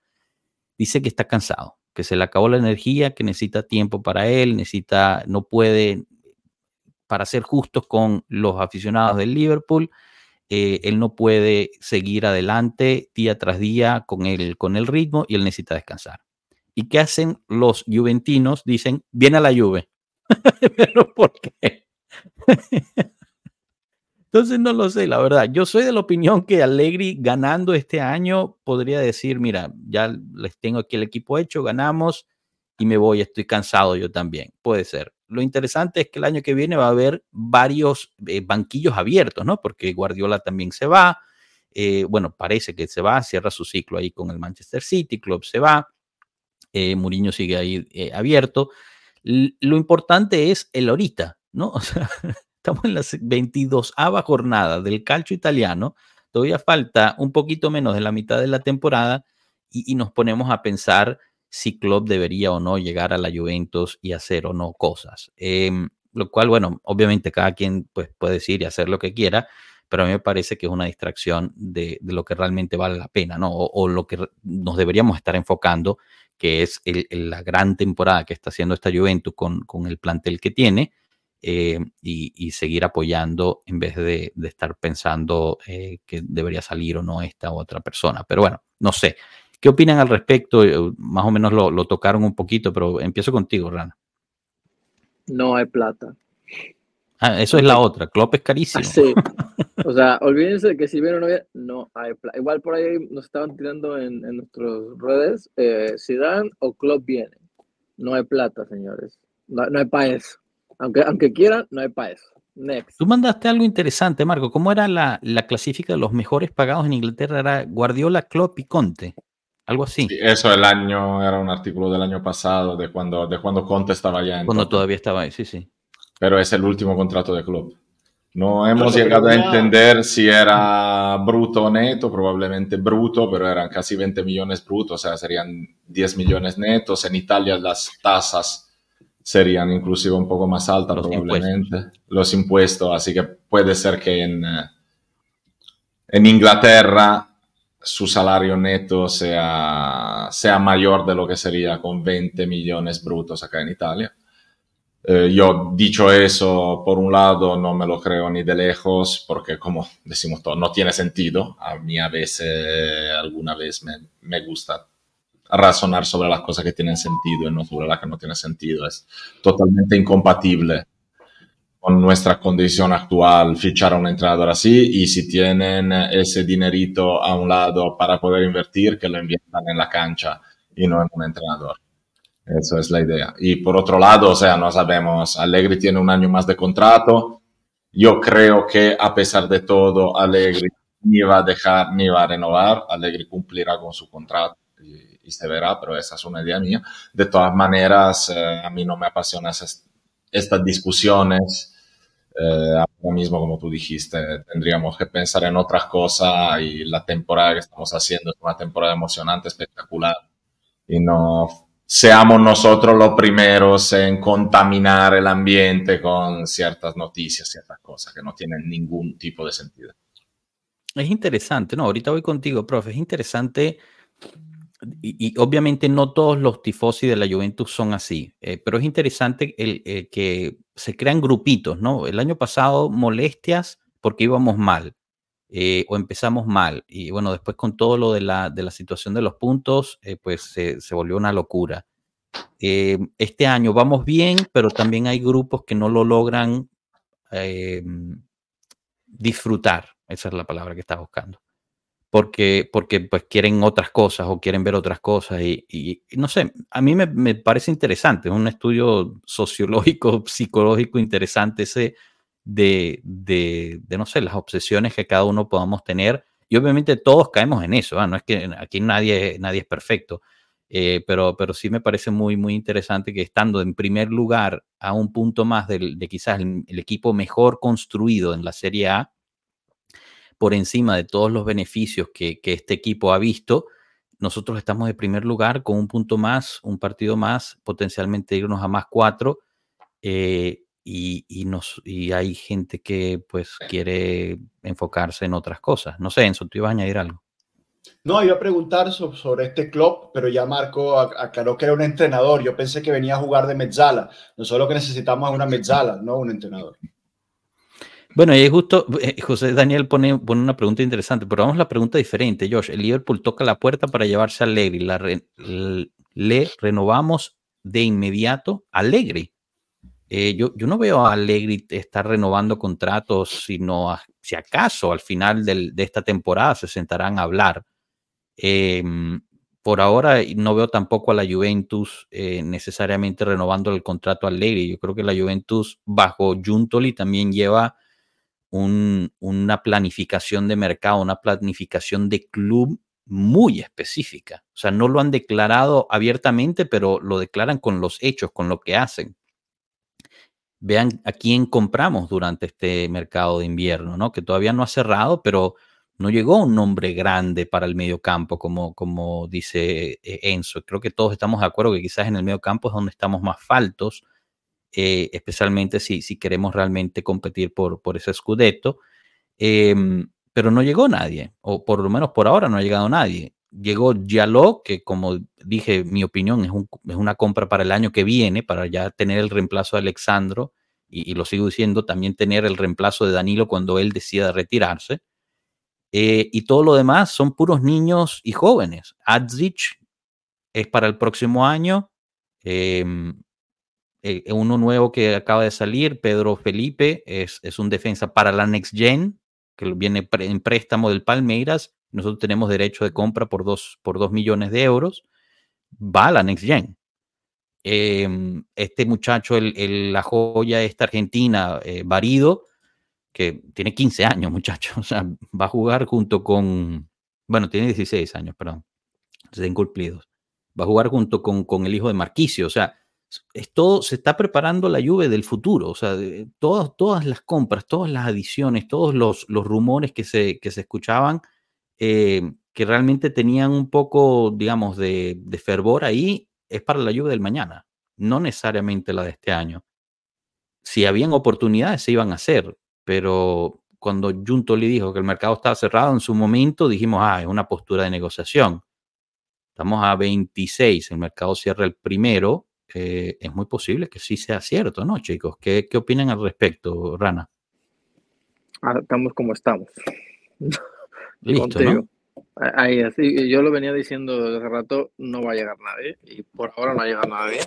dice que está cansado que se le acabó la energía, que necesita tiempo para él, necesita, no puede, para ser justos con los aficionados del Liverpool, eh, él no puede seguir adelante día tras día con el, con el ritmo y él necesita descansar. ¿Y qué hacen los juventinos? Dicen, viene a la lluvia. ¿Pero por qué? Entonces no lo sé, la verdad. Yo soy de la opinión que Allegri ganando este año podría decir, mira, ya les tengo aquí el equipo hecho, ganamos y me voy, estoy cansado yo también. Puede ser. Lo interesante es que el año que viene va a haber varios eh, banquillos abiertos, ¿no? Porque Guardiola también se va. Eh, bueno, parece que se va, cierra su ciclo ahí con el Manchester City, Club se va, eh, Mourinho sigue ahí abierto. lo importante es el ahorita, ¿no? O sea, Estamos en la 22 jornada del calcio italiano. Todavía falta un poquito menos de la mitad de la temporada y, nos ponemos a pensar si Klopp debería o no llegar a la Juventus y hacer o no cosas. Em, lo cual, bueno, obviamente cada quien pues, puede decir y hacer lo que quiera, pero a mí me parece que es una distracción de, lo que realmente vale la pena, ¿no? O, lo que nos deberíamos estar enfocando, que es la gran temporada que está haciendo esta Juventus con, con el plantel que tiene eh, y, seguir apoyando en vez de, estar pensando eh, que debería salir o no esta otra persona. Pero bueno, no sé. ¿Qué opinan al respecto? Eh, más o menos lo, tocaron un poquito, pero empiezo contigo, Rana. No hay plata. Ah, eso es la otra. Klopp es carísimo. Sí. O sea, olvídense que si viene o no viene, no hay plata. Igual por ahí nos estaban tirando en, en nuestras redes, si dan o Klopp viene. No hay plata, señores. No, no hay país. Aunque, aunque quieran, no hay para eso. Next. Tú mandaste algo interesante, Marco. ¿Cómo era la, la clasifica de los mejores pagados en Inglaterra? Era Guardiola, Klopp y Conte. Algo así. eso el año, era un artículo del año pasado, de cuando, de cuando Conte estaba ya en Cuando todavía estaba ahí, sí, sí. Pero es el último contrato de Klopp. No hemos llegado a entender si era bruto o neto, probablemente bruto, pero eran casi 20 millones brutos, o sea, serían 10 millones netos. En Italia las tasas serían inclusive un poco más altas los probablemente impuestos. los impuestos, así que puede ser que en, eh, en Inglaterra su salario neto sea, sea mayor de lo que sería con 20 millones brutos acá en Italia. Eh, yo, dicho eso, por un lado, no me lo creo ni de lejos, porque como decimos todos, no tiene sentido. A mí a veces, alguna vez me, me gusta razonar sobre las cosas que tienen sentido y no sobre las que no tienen sentido. Es totalmente incompatible con nuestra condición actual fichar a un entrenador así y si tienen ese dinerito a un lado para poder invertir, que lo inviertan en la cancha y no en un entrenador. Eso es la idea. Y por otro lado, o sea, no sabemos, Allegri tiene un año más de contrato. Yo creo que a pesar de todo, Allegri ni va a dejar ni va a renovar. Allegri cumplirá con su contrato y se verá, pero esa es una idea mía. De todas maneras, eh, a mí no me apasionan estas discusiones. Eh, ahora mismo, como tú dijiste, tendríamos que pensar en otras cosas y la temporada que estamos haciendo es una temporada emocionante, espectacular. Y no seamos nosotros los primeros en contaminar el ambiente con ciertas noticias, ciertas cosas que no tienen ningún tipo de sentido. Es interesante, no, ahorita voy contigo, profe, es interesante y, obviamente no todos los tifosi de la Juventus son así, eh, pero es interesante el, que se crean grupitos, ¿no? El año pasado molestias porque íbamos mal eh, o empezamos mal y bueno, después con todo lo de la, de la situación de los puntos, eh, pues se, volvió una locura. este año vamos bien, pero también hay grupos que no lo logran disfrutar, esa es la palabra que estaba buscando porque, porque pues quieren otras cosas o quieren ver otras cosas y, no sé, a mí me, parece interesante, es un estudio sociológico, psicológico interesante ese de, de, no sé, las obsesiones que cada uno podamos tener y obviamente todos caemos en eso, ¿ah? no es que aquí nadie, nadie es perfecto, eh, pero, pero sí me parece muy, muy interesante que estando en primer lugar a un punto más de, de quizás el equipo mejor construido en la Serie A, por encima de todos los beneficios que, este equipo ha visto, nosotros estamos de primer lugar con un punto más, un partido más, potencialmente irnos a más cuatro. Eh, y, y hay gente que pues quiere enfocarse en otras cosas. No sé, Enzo, tú ibas a añadir algo. No, iba a preguntar sobre, este club, pero ya Marco aclaró que era un entrenador. Yo pensé que venía a jugar de mezzala. Nosotros lo que necesitamos es una mezzala, no un entrenador. Bueno, y justo eh, José Daniel pone, pone, una pregunta interesante, pero vamos a la pregunta diferente, Josh. El Liverpool toca la puerta para llevarse a Allegri. La le renovamos de inmediato a Allegri. Eh, yo, yo, no veo a Allegri estar renovando contratos, sino si acaso al final de esta temporada se sentarán a hablar. Em, por ahora no veo tampoco a la Juventus eh, necesariamente renovando el contrato a Allegri. Yo creo que la Juventus bajo Juntoli también lleva una planificación de mercado, una planificación de club muy específica. O sea, no lo han declarado abiertamente, pero lo declaran con los hechos, con lo que hacen. Vean a quién compramos durante este mercado de invierno, ¿no? Que todavía no ha cerrado, pero no llegó un nombre grande para el medio campo, como, como dice eh, Enzo. Creo que todos estamos de acuerdo que quizás en el medio campo es donde estamos más faltos eh, especialmente si, si queremos realmente competir por, por ese scudetto. Em, pero no llegó nadie, o por lo menos por ahora no ha llegado nadie. Llegó Yaló, que como dije, mi opinión es, es, una compra para el año que viene, para ya tener el reemplazo de Alexandro, y, lo sigo diciendo, también tener el reemplazo de Danilo cuando él decida retirarse. Eh, y todo lo demás son puros niños y jóvenes. Adzic es para el próximo año. Eh, eh, uno nuevo que acaba de salir, Pedro Felipe, es, es un defensa para la Next Gen, que viene en préstamo del Palmeiras. Nosotros tenemos derecho de compra por dos, por dos millones de euros. Va a la Next Gen. Em, este muchacho, el, la joya esta argentina, eh, Varido, que tiene 15 años, muchacho, o sea, va a jugar junto con, bueno, tiene 16 años, perdón, se incumplidos. Va a jugar junto con, con el hijo de Marquicio, o sea, es todo, se está preparando la lluvia del futuro, o sea, todas, todas las compras, todas las adiciones, todos los, los rumores que se, que se escuchaban, eh, que realmente tenían un poco, digamos, de, de, fervor ahí, es para la lluvia del mañana, no necesariamente la de este año. Si habían oportunidades, se iban a hacer, pero cuando Junto le dijo que el mercado estaba cerrado en su momento, dijimos, ah, es una postura de negociación. Estamos a 26, el mercado cierra el primero, eh, es muy posible que sí sea cierto, ¿no, chicos? ¿Qué, qué opinan al respecto, Rana? Estamos como estamos. Listo, ¿no? Ahí, así, yo lo venía diciendo desde hace rato, no va a llegar nadie, y por ahora no ha llegado nadie.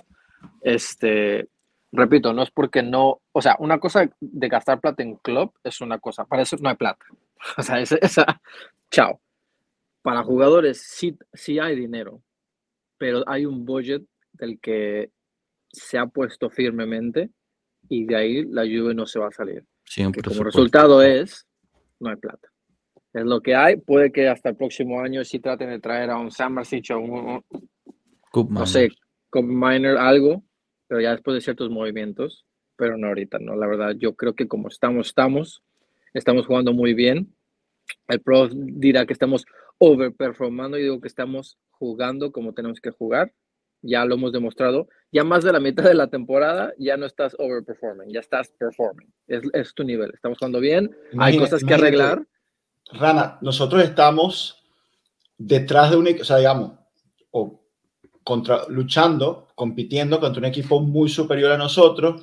Este, repito, no es porque no, o sea, una cosa de gastar plata en club es una cosa, para eso no hay plata. O sea, esa, esa chao. Para jugadores sí, sí hay dinero, pero hay un budget del que se ha puesto firmemente y de ahí la lluvia no se va a salir. Siempre. como resultado es, no hay plata. Es lo que hay. Puede que hasta el próximo año sí traten de traer a un Samarsic o un, no sé, Miner, algo, pero ya después de ciertos movimientos, pero no ahorita, no. La verdad, yo creo que como estamos, estamos, estamos jugando muy bien. El pro dirá que estamos overperformando y digo que estamos jugando como tenemos que jugar ya lo hemos demostrado, ya más de la mitad de la temporada ya no estás overperforming, ya estás performing. Es, tu nivel, estamos jugando bien, hay cosas que arreglar. Rana, nosotros estamos detrás de un, o sea, digamos, o contra, luchando, compitiendo contra un equipo muy superior a nosotros.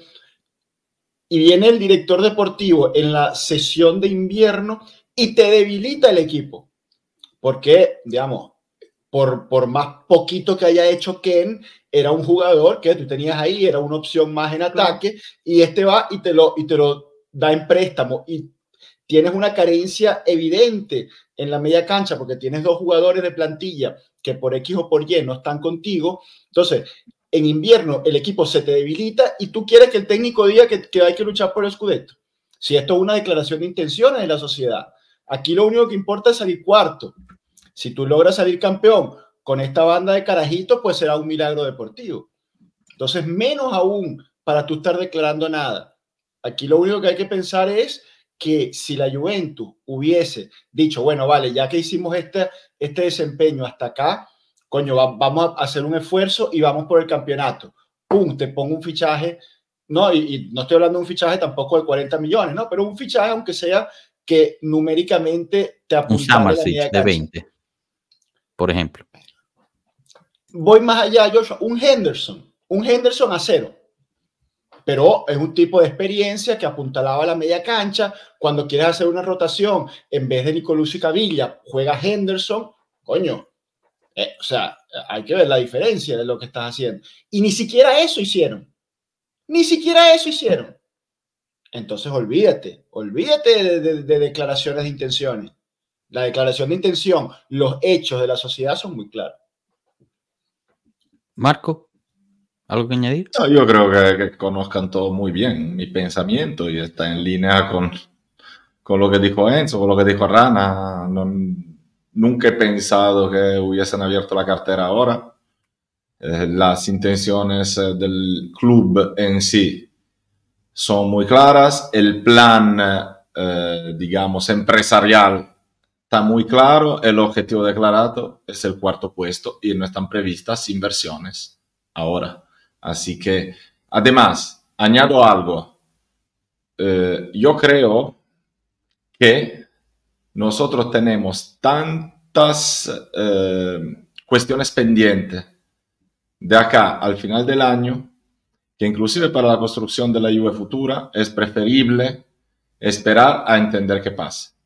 Y viene el director deportivo en la sesión de invierno y te debilita el equipo. Porque, digamos, por, por más poquito que haya hecho Ken, era un jugador que tú tenías ahí, era una opción más en ataque, y este va y te lo, y te lo da en préstamo. Y tienes una carencia evidente en la media cancha porque tienes dos jugadores de plantilla que por X o por Y no están contigo. Entonces, en invierno el equipo se te debilita y tú quieres que el técnico diga que, que hay que luchar por el Scudetto. Si esto es una declaración de intenciones de la sociedad, aquí lo único que importa es salir cuarto. Si tú logras salir campeón con esta banda de carajitos, pues será un milagro deportivo. Entonces, menos aún para tú estar declarando nada. Aquí lo único que hay que pensar es que si la Juventus hubiese dicho, bueno, vale, ya que hicimos este, este desempeño hasta acá, coño, vamos a hacer un esfuerzo y vamos por el campeonato. Pum, te pongo un fichaje, no, y, no estoy hablando de un fichaje tampoco de 40 millones, ¿no? Pero un fichaje, aunque sea que numéricamente te apunta un de 20, por ejemplo. Voy más allá, Joshua, un Henderson, un Henderson a cero pero es un tipo de experiencia que apuntalaba a la media cancha. Cuando quieres hacer una rotación, en vez de Nicolás y Cavilla, juega Henderson, coño. Eh, o sea, hay que ver la diferencia de lo que estás haciendo. Y ni siquiera eso hicieron. Ni siquiera eso hicieron. Entonces, olvídate, olvídate de, de declaraciones de intenciones. La declaración de intención, los hechos de la sociedad son muy claros. Marco. ¿Algo que añadir? yo creo que, conozcan todo muy bien mi pensamiento y está en línea con, con lo que dijo Enzo, con lo que dijo Rana. nunca he pensado que hubiesen abierto la cartera ahora. Eh, las intenciones eh, del club en sí son muy claras. El plan, eh, digamos, empresarial está muy claro. El objetivo declarado es el cuarto puesto y no están previstas inversiones ahora. Así que, además, añado algo. Eh, yo creo que nosotros tenemos tantas eh, cuestiones pendientes de acá al final del año que inclusive para la construcción de la Juve futura es preferible esperar a entender qué pasa.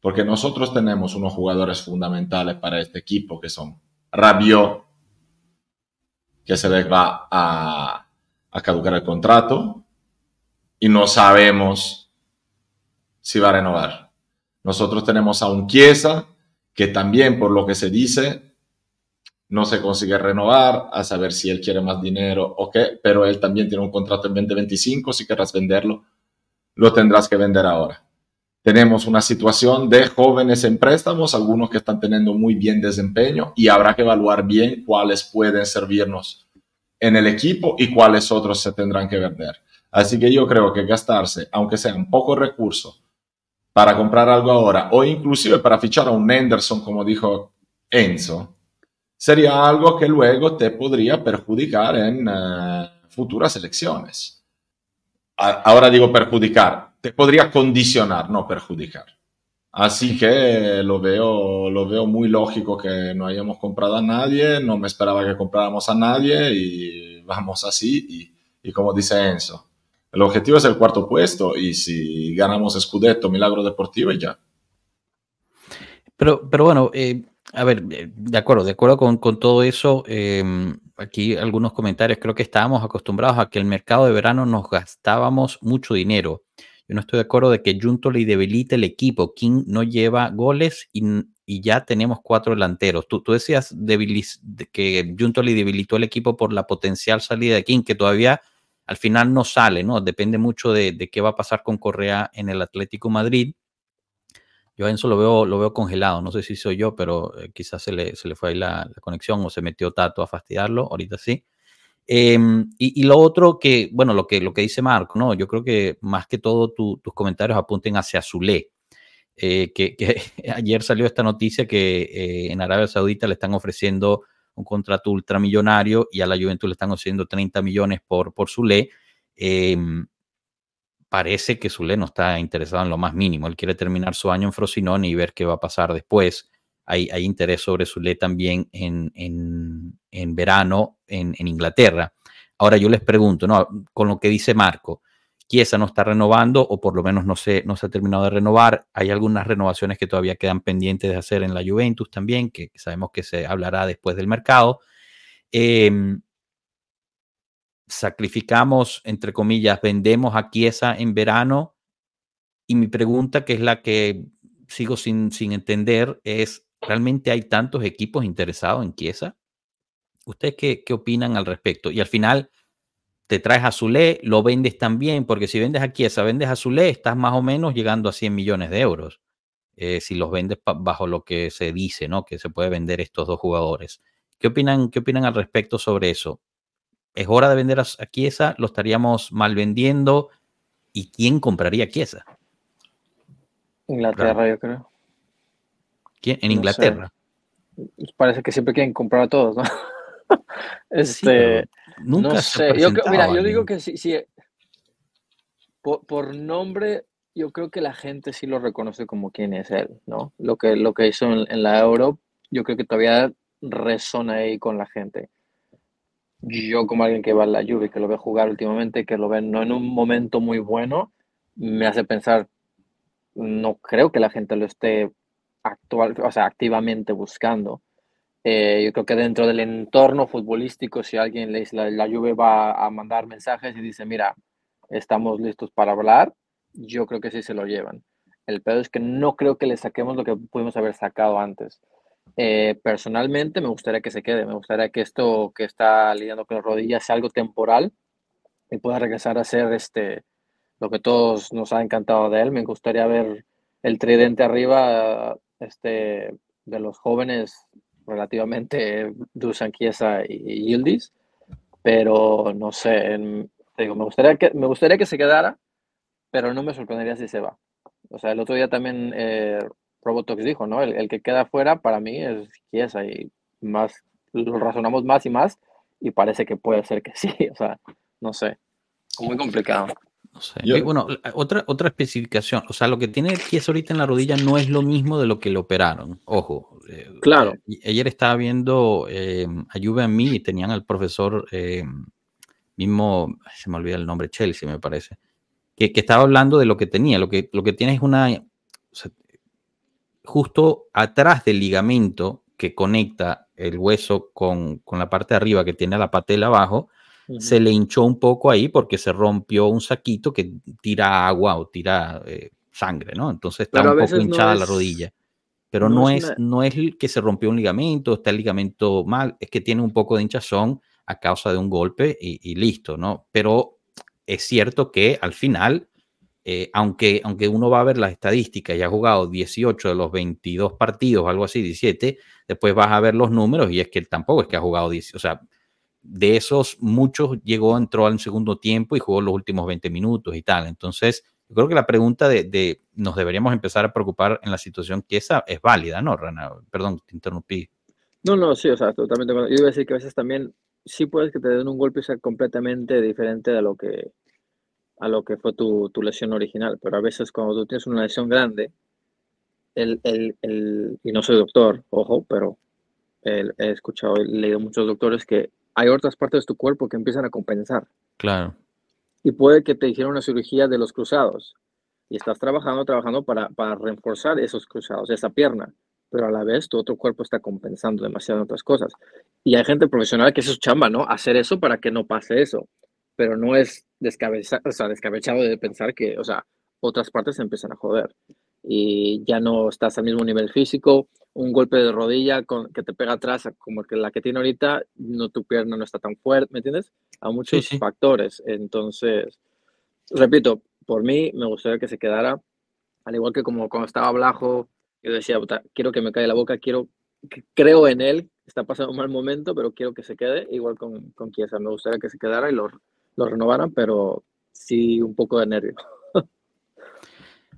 Porque nosotros tenemos unos jugadores fundamentales para este equipo que son Rabiot, que se les va a, caducar el contrato y no sabemos si va a renovar. Nosotros tenemos a un Chiesa que también, por lo que se dice, no se consigue renovar, a saber si él quiere más dinero o qué, pero él también tiene un contrato en 2025, si querrás venderlo, lo tendrás que vender ahora. Tenemos una situación de jóvenes en préstamos, algunos que están teniendo muy bien desempeño y habrá que evaluar bien cuáles pueden servirnos en el equipo y cuáles otros se tendrán que vender. Así que yo creo que gastarse, aunque sean pocos recursos, para comprar algo ahora o inclusive para fichar a un Henderson, como dijo Enzo, sería algo que luego te podría perjudicar en eh, futuras elecciones. ahora digo perjudicar, te podría condicionar, no perjudicar. Así que lo veo, lo veo muy lógico que no hayamos comprado a nadie, no me esperaba que compráramos a nadie y vamos así. Y, como dice Enzo, el objetivo es el cuarto puesto y si ganamos Scudetto, milagro deportivo y ya. Pero, pero bueno, eh, a ver, eh, de acuerdo, de acuerdo con, con todo eso, em, aquí algunos comentarios, creo que estábamos acostumbrados a que el mercado de verano nos gastábamos mucho dinero. Yo no estoy de acuerdo de que Junto le debilite el equipo. King no lleva goles y, ya tenemos cuatro delanteros. Tú, tú decías que Junto le debilitó el equipo por la potencial salida de King, que todavía al final no sale, ¿no? Depende mucho de, qué va a pasar con Correa en el Atlético Madrid. Yo a Enzo lo veo, lo veo congelado, no sé si soy yo, pero eh, quizás se le, se le fue ahí la, la, conexión o se metió Tato a fastidiarlo, ahorita sí. Em, y, lo otro que, bueno, lo que, lo que dice Marco, ¿no? Yo creo que más que todo tus comentarios apunten hacia Zule. Eh, que, ayer salió esta noticia que eh, en Arabia Saudita le están ofreciendo un contrato ultramillonario y a la Juventus le están ofreciendo 30 millones por, por Zule. Em, parece que Zule no está interesado en lo más mínimo. Él quiere terminar su año en Frosinone y ver qué va a pasar después. Hay, interés sobre Zule también en, en, en verano en, Inglaterra. Ahora yo les pregunto, ¿no? con lo que dice Marco, Chiesa no está renovando o por lo menos no se, no se ha terminado de renovar. Hay algunas renovaciones que todavía quedan pendientes de hacer en la Juventus también, que sabemos que se hablará después del mercado. Eh, sacrificamos, entre comillas, vendemos a Chiesa en verano. Y mi pregunta, que es la que sigo sin, sin entender, es, ¿realmente hay tantos equipos interesados en Chiesa? ¿Ustedes qué, qué opinan al respecto? Y al final, te traes a Zule, lo vendes también, porque si vendes a Chiesa, vendes a Zule, estás más o menos llegando a 100 millones de euros. Eh, si los vendes bajo lo que se dice, ¿no? Que se puede vender estos dos jugadores. ¿Qué opinan, qué opinan al respecto sobre eso? ¿Es hora de vender a, a Chiesa? ¿Lo estaríamos mal vendiendo? ¿Y quién compraría a Chiesa? Inglaterra, claro. yo creo. ¿Quién? En no Inglaterra. Sé. Parece que siempre quieren comprar a todos, ¿no? este, sí, nunca no se sé. Yo, mira, yo digo que sí, sí por, por, nombre, yo creo que la gente sí lo reconoce como quién es él, ¿no? Lo que, lo que hizo en, en la Euro, yo creo que todavía resona ahí con la gente yo como alguien que va a la Juve, que lo ve jugar últimamente, que lo ve no en un momento muy bueno, me hace pensar, no creo que la gente lo esté actual, o sea, activamente buscando. Eh, yo creo que dentro del entorno futbolístico, si alguien le la, la Juve va a mandar mensajes y dice, mira, estamos listos para hablar, yo creo que sí se lo llevan. El pedo es que no creo que le saquemos lo que pudimos haber sacado antes. Eh, personalmente me gustaría que se quede, me gustaría que esto que está lidiando con las rodillas sea algo temporal y pueda regresar a ser este, lo que todos nos ha encantado de él. Me gustaría ver el tridente arriba este, de los jóvenes relativamente Dusan Chiesa y Yildiz, pero no sé, digo, me gustaría, que, me gustaría que se quedara, pero no me sorprendería si se va. O sea, el otro día también eh, Robotox dijo, ¿no? El, el, que queda fuera para mí es Chiesa y más, lo razonamos más y más y parece que puede ser que sí, o sea, no sé, muy complicado. No sé. Yo, bueno, otra, otra especificación, o sea, lo que tiene Chiesa ahorita en la rodilla no es lo mismo de lo que le operaron, ojo. Eh, claro. Eh, ayer estaba viendo eh, Ayuve a mí y tenían al profesor eh, mismo, se me olvida el nombre, Chelsea me parece, que, que, estaba hablando de lo que tenía, lo que, lo que tiene es una, o sea, justo atrás del ligamento que conecta el hueso con, con, la parte de arriba que tiene la patela abajo, uh -huh. se le hinchó un poco ahí porque se rompió un saquito que tira agua o tira eh, sangre, ¿no? Entonces está Pero un poco hinchada no es, la rodilla. Pero no, no es, no es que se rompió un ligamento, está el ligamento mal, es que tiene un poco de hinchazón a causa de un golpe y, y listo, ¿no? Pero es cierto que al final eh, aunque, aunque uno va a ver las estadísticas y ha jugado 18 de los 22 partidos, algo así, 17, después vas a ver los números y es que él tampoco es que ha jugado 10, o sea, de esos muchos llegó, entró al segundo tiempo y jugó los últimos 20 minutos y tal. Entonces, yo creo que la pregunta de, de nos deberíamos empezar a preocupar en la situación que esa es válida, ¿no, Rana? Perdón, te interrumpí. No, no, sí, o sea, totalmente. Yo iba a decir que a veces también sí puedes que te den un golpe y sea completamente diferente de lo que a lo que fue tu, tu, lesión original, pero a veces cuando tú tienes una lesión grande, el, el, el, y no soy doctor, ojo, pero el, he escuchado, he leído muchos doctores que hay otras partes de tu cuerpo que empiezan a compensar. Claro. Y puede que te hicieron una cirugía de los cruzados y estás trabajando, trabajando para, para reforzar esos cruzados, esa pierna, pero a la vez tu otro cuerpo está compensando demasiado en otras cosas. Y hay gente profesional que es su chamba, ¿no? Hacer eso para que no pase eso pero no es descabeza, o sea, descabechado de pensar que, o sea, otras partes se empiezan a joder y ya no estás al mismo nivel físico, un golpe de rodilla con, que te pega atrás, como que la que tiene ahorita, no tu pierna no está tan fuerte, ¿me entiendes? Hay muchos sí, sí. factores, entonces, repito, por mí me gustaría que se quedara, al igual que como cuando estaba Blajo, yo decía, quiero que me caiga la boca, quiero, creo en él, está pasando un mal momento, pero quiero que se quede, igual con, con Chiesa, me gustaría que se quedara y lo, lo renovaran, pero sí un poco de nervio.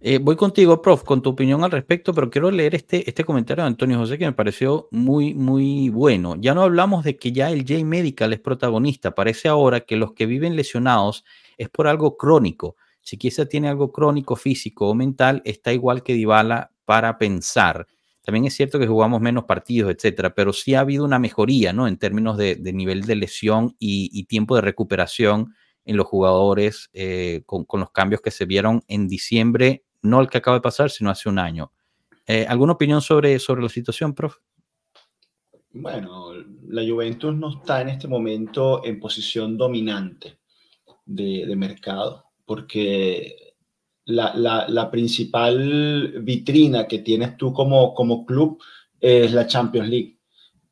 Eh, voy contigo, prof, con tu opinión al respecto, pero quiero leer este, este comentario de Antonio José que me pareció muy, muy bueno. Ya no hablamos de que ya el J Medical es protagonista. Parece ahora que los que viven lesionados es por algo crónico. Si quizá tiene algo crónico, físico o mental, está igual que Dybala para pensar. también es cierto que jugamos menos partidos, etcétera, pero sí ha habido una mejoría, ¿no? En términos de, nivel de lesión y, tiempo de recuperación en los jugadores eh, con, los cambios que se vieron en diciembre, no el que acaba de pasar, sino hace un año. Eh, ¿Alguna opinión sobre, sobre la situación, prof? Bueno, la Juventus no está en este momento en posición dominante de, de mercado, porque la, principal vitrina que tienes tú como, como club es la Champions League.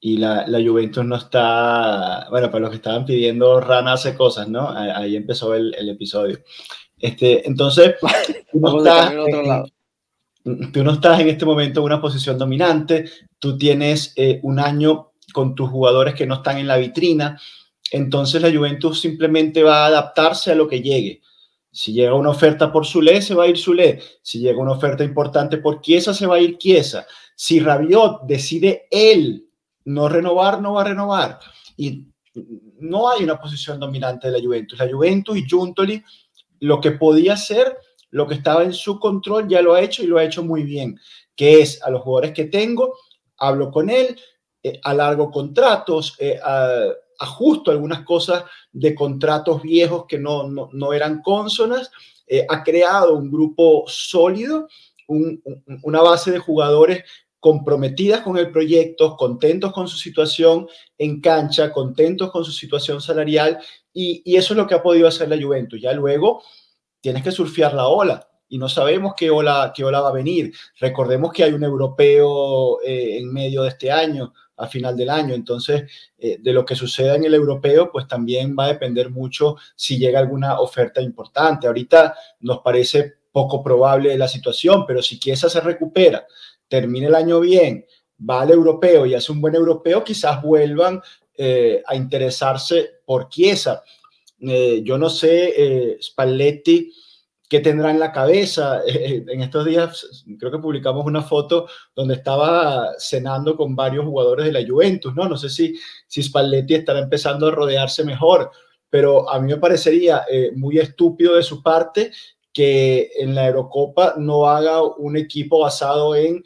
Y la, Juventus no está, bueno, para los que estaban pidiendo, Rana hace cosas, ¿no? Ahí empezó el, episodio. Este, entonces, tú no, estás en, tú no estás en este momento en una posición dominante, tú tienes eh, un año con tus jugadores que no están en la vitrina, entonces la Juventus simplemente va a adaptarse a lo que llegue. Si llega una oferta por Zule, se va a ir Zule. Si llega una oferta importante por Chiesa, se va a ir Chiesa. Si Rabiot decide él no renovar, no va a renovar. Y no hay una posición dominante de la Juventus. La Juventus y Juntoli, lo que podía hacer, lo que estaba en su control, ya lo ha hecho y lo ha hecho muy bien, que es a los jugadores que tengo, hablo con él, eh, alargo contratos, eh, ajusto algunas cosas de contratos viejos que no, no, eran consonas, eh, ha creado un grupo sólido, una base de jugadores comprometidas con el proyecto, contentos con su situación en cancha, contentos con su situación salarial, y, eso es lo que ha podido hacer la Juventus. Ya luego tienes que surfear la ola y no sabemos qué ola, qué ola va a venir. Recordemos que hay un europeo eh, en medio de este año, a final del año. Entonces, eh, de lo que suceda en el europeo, pues también va a depender mucho si llega alguna oferta importante. Ahorita nos parece poco probable la situación, pero si Chiesa se recupera, termina el año bien, va al europeo y hace un buen europeo, quizás vuelvan eh, a interesarse por Chiesa. Eh, yo no sé, Spalletti qué tendrá en la cabeza. En estos días creo que publicamos una foto donde estaba cenando con varios jugadores de la Juventus, ¿no? No sé si, si Spalletti estará empezando a rodearse mejor, pero a mí me parecería eh, muy estúpido de su parte que en la Eurocopa no haga un equipo basado en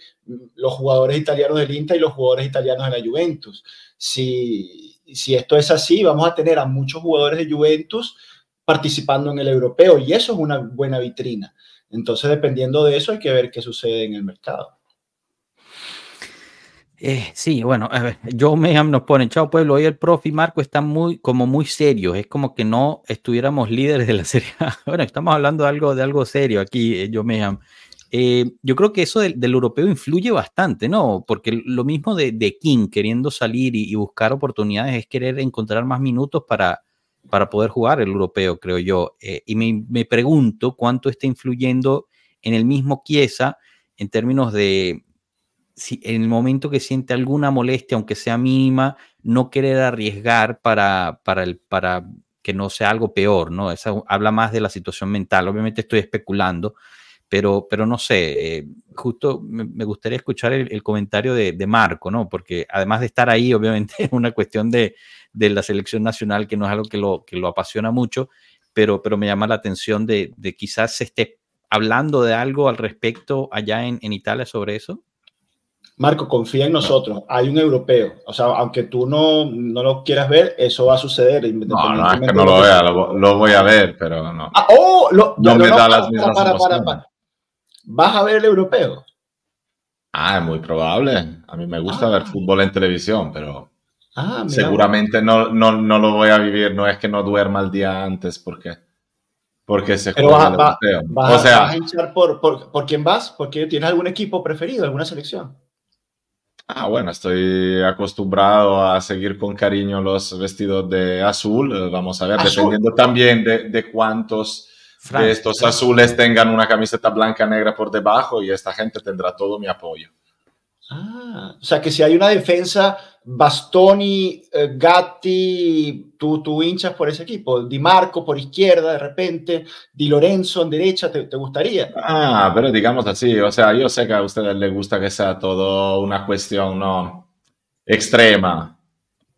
los jugadores italianos del Inter y los jugadores italianos de la Juventus. Si, si esto es así, vamos a tener a muchos jugadores de Juventus participando en el europeo y eso es una buena vitrina. Entonces, dependiendo de eso, hay que ver qué sucede en el mercado. Eh, sí, bueno, a ver, Joe Mayhem nos pone, chao pueblo, hoy el profe y Marco están muy, como muy serios, es como que no estuviéramos líderes de la serie. bueno, estamos hablando de algo, de algo serio aquí, eh, Joe Mayhem. Eh, yo creo que eso del, europeo influye bastante, ¿no? Porque lo mismo de, de King queriendo salir y, buscar oportunidades es querer encontrar más minutos para, para poder jugar el europeo, creo yo. Eh, y me, pregunto cuánto está influyendo en el mismo Chiesa en términos de si en el momento que siente alguna molestia, aunque sea mínima, no querer arriesgar para, para, el, para que no sea algo peor, ¿no? Eso habla más de la situación mental. Obviamente estoy especulando, pero, pero no sé, eh, justo me, gustaría escuchar el, comentario de, de, Marco, ¿no? Porque además de estar ahí, obviamente es una cuestión de, de la selección nacional, que no es algo que lo, que lo apasiona mucho, pero, pero me llama la atención de, de quizás se esté hablando de algo al respecto allá en, en Italia sobre eso. Marco, confía en nosotros. Hay un europeo. O sea, aunque tú no, no lo quieras ver, eso va a suceder. No, no, es que no lo vea, lo, voy a ver, pero no. Ah, oh, no, me da las mismas para, para, ¿Vas a ver el europeo? Ah, es muy probable. A mí me gusta ver ah. fútbol en televisión, pero Ah, Seguramente no, no, no, lo voy a vivir, no es que no duerma el día antes, porque, porque se juega va, o sea, ¿Vas a hinchar por, por, por, quién vas? ¿Porque tienes algún equipo preferido, alguna selección? Ah, bueno, estoy acostumbrado a seguir con cariño los vestidos de azul. Vamos a ver, dependiendo también de, de cuántos de estos azules tengan una camiseta blanca negra por debajo y esta gente tendrá todo mi apoyo. Ah, o sea que si hay una defensa Bastoni, eh, Gatti, tú, tú hinchas por ese equipo, Di Marco por izquierda de repente, Di Lorenzo en derecha, ¿te, ¿te, gustaría? Ah, pero digamos así, o sea, yo sé que a ustedes les gusta que sea todo una cuestión no extrema.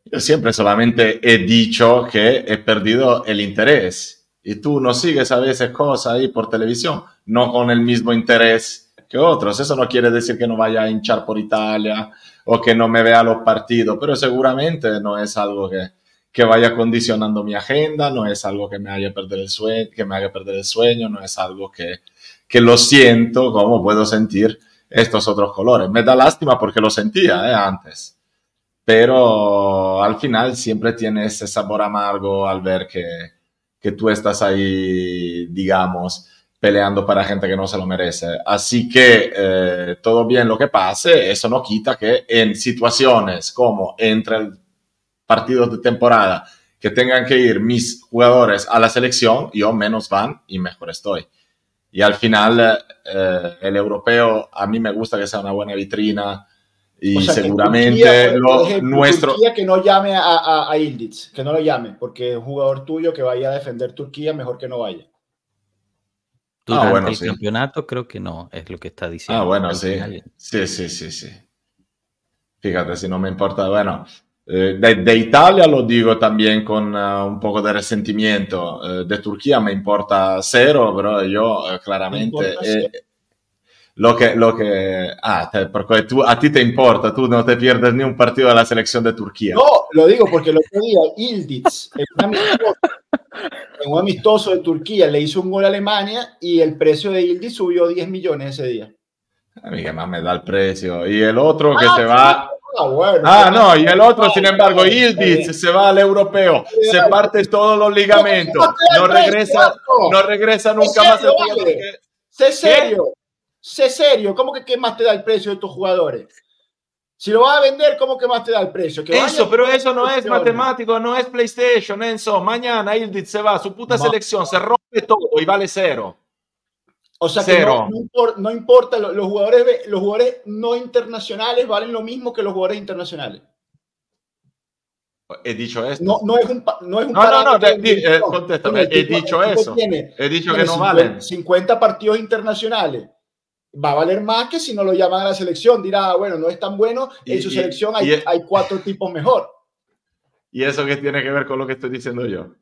Yo siempre solamente he dicho que he perdido el interés. Y tú no sigues a veces cosas ahí por televisión, no con el mismo interés que otros. Eso no quiere decir que no vaya a hinchar por Italia o que no me vea los partidos, pero seguramente no es algo que, que vaya condicionando mi agenda, no es algo que me haga perder el sueño, que me haga perder el sueño, no es algo que, que lo siento como puedo sentir estos otros colores. Me da lástima porque lo sentía ¿eh? antes, pero al final siempre tiene ese sabor amargo al ver que, que tú estás ahí, digamos, peleando para gente que no se lo merece. Así que eh, todo bien lo que pase, eso no quita que en situaciones como entre el partido de temporada que tengan que ir mis jugadores a la selección, yo menos van y mejor estoy. Y al final eh, el europeo a mí me gusta que sea una buena vitrina y seguramente lo, nuestro... Turquía que no llame a, a, a Ildiz, que no lo llame, porque es un jugador tuyo que vaya a defender Turquía, mejor que no vaya. Durante ah, bueno, el sí. campeonato creo que no, es lo que está diciendo. Ah, bueno, sí. Sí, sí, sí, sí. Fíjate, si no me importa, bueno, eh, de, de, Italia lo digo también con uh, un poco de resentimiento. Uh, de Turquía me importa cero, pero yo uh, claramente... lo que, lo que, ah, te, porque tú, a ti te importa, tú no te pierdes ni un partido de la selección de Turquía. No, lo digo porque el otro día Ildiz, un, amistoso, en un amistoso de Turquía, le hizo un gol a Alemania y el precio de Ildiz subió 10 millones ese día. A mí que más me da el precio. Y el otro que ah, se va... Ah, bueno, ah, no, y el otro, sin embargo, Ildiz se va al europeo, se parte todos los ligamentos, no regresa, no regresa nunca más. Sé serio, sé serio, ¿cómo que qué más te da el precio de tus jugadores? Si lo vas a vender, ¿cómo que más te da el precio? Que eso, pero eso no es matemático, no es PlayStation, Enzo. Mañana Ildiz se va, su puta selección se rompe todo y vale cero. O sea que no, no, importa, no importa los, los, jugadores, los jugadores no internacionales valen lo mismo que los jugadores internacionales. He dicho esto. No, no es un no es un No, no, no, de, eh, contéstame. He dicho eso. Tiene, he dicho que no 50, valen 50 partidos internacionales. Va a valer más que si no lo llaman a la selección. Dirá, ah, bueno, no es tan bueno. En y, su selección hay, y, hay cuatro tipos mejor. ¿Y eso qué tiene que ver con lo que estoy diciendo yo?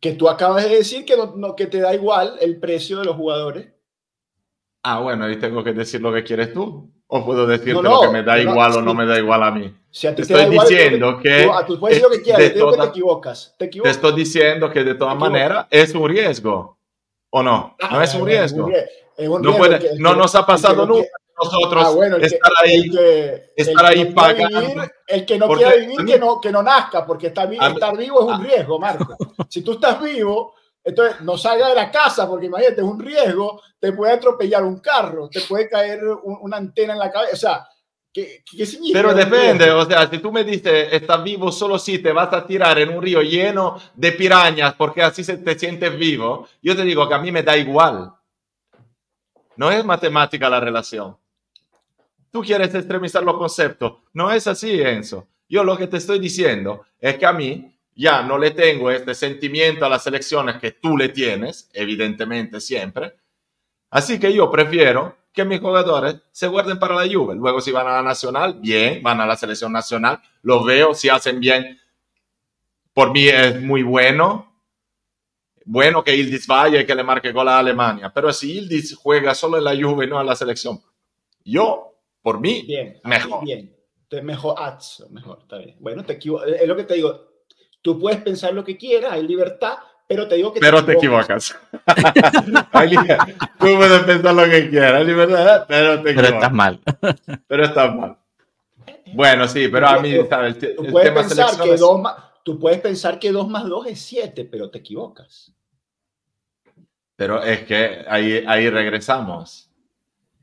Que tú acabas de decir que, no, no, que te da igual el precio de los jugadores. Ah, bueno, y tengo que decir lo que quieres tú. O puedo decirte no, no, lo que me da igual o no me da igual a mí. Si a ti te, te estoy igual, diciendo tú, que. Tú, tú puedes decir lo que quieras, te, digo que te equivocas. Te, equivocas. te estoy diciendo que de todas maneras es un riesgo. ¿O no? Ah, no es un riesgo. No, puede, que, no nos ha pasado nunca nosotros ah, bueno, estar que, ahí, que, estar ahí no pagando. Vivir, el que no quiera vivir, que no, que no nazca, porque estar, estar vivo es un riesgo, Marco. si tú estás vivo, entonces no salga de la casa, porque imagínate, es un riesgo, te puede atropellar un carro, te puede caer un, una antena en la cabeza, o sea, ¿qué, qué significa? Pero depende, o sea, si tú me dices, estás vivo solo si te vas a tirar en un río lleno de pirañas porque así se te sientes vivo, yo te digo que a mí me da igual. No es matemática la relación. Tú quieres extremizar los conceptos. No es así, Enzo. Yo lo que te estoy diciendo es que a mí ya no le tengo este sentimiento a las elecciones que tú le tienes, evidentemente siempre. Así que yo prefiero que mis jugadores se guarden para la Juve. Luego si van a la nacional, bien, van a la selección nacional, los veo, si hacen bien, por mí es muy bueno. Bueno que Ildis vaya y que le marque gol a Alemania, pero si Ildis juega solo en la Juve y no en la selección, yo, por mí, bien, mejor. Bien, mejor, mejor, está bien. Bueno, te es lo que te digo, Tú puedes pensar lo que quieras, hay libertad, pero te digo que pero te equivocas. Tú puedes pensar lo que quieras, hay libertad, pero te equivocas. Pero estás mal. pero estás mal. Bueno, sí, pero a mí, ¿sabes? El, tú, puedes tema pensar que dos más, tú puedes pensar que 2 más 2 es 7, pero te equivocas. Pero es que ahí, ahí regresamos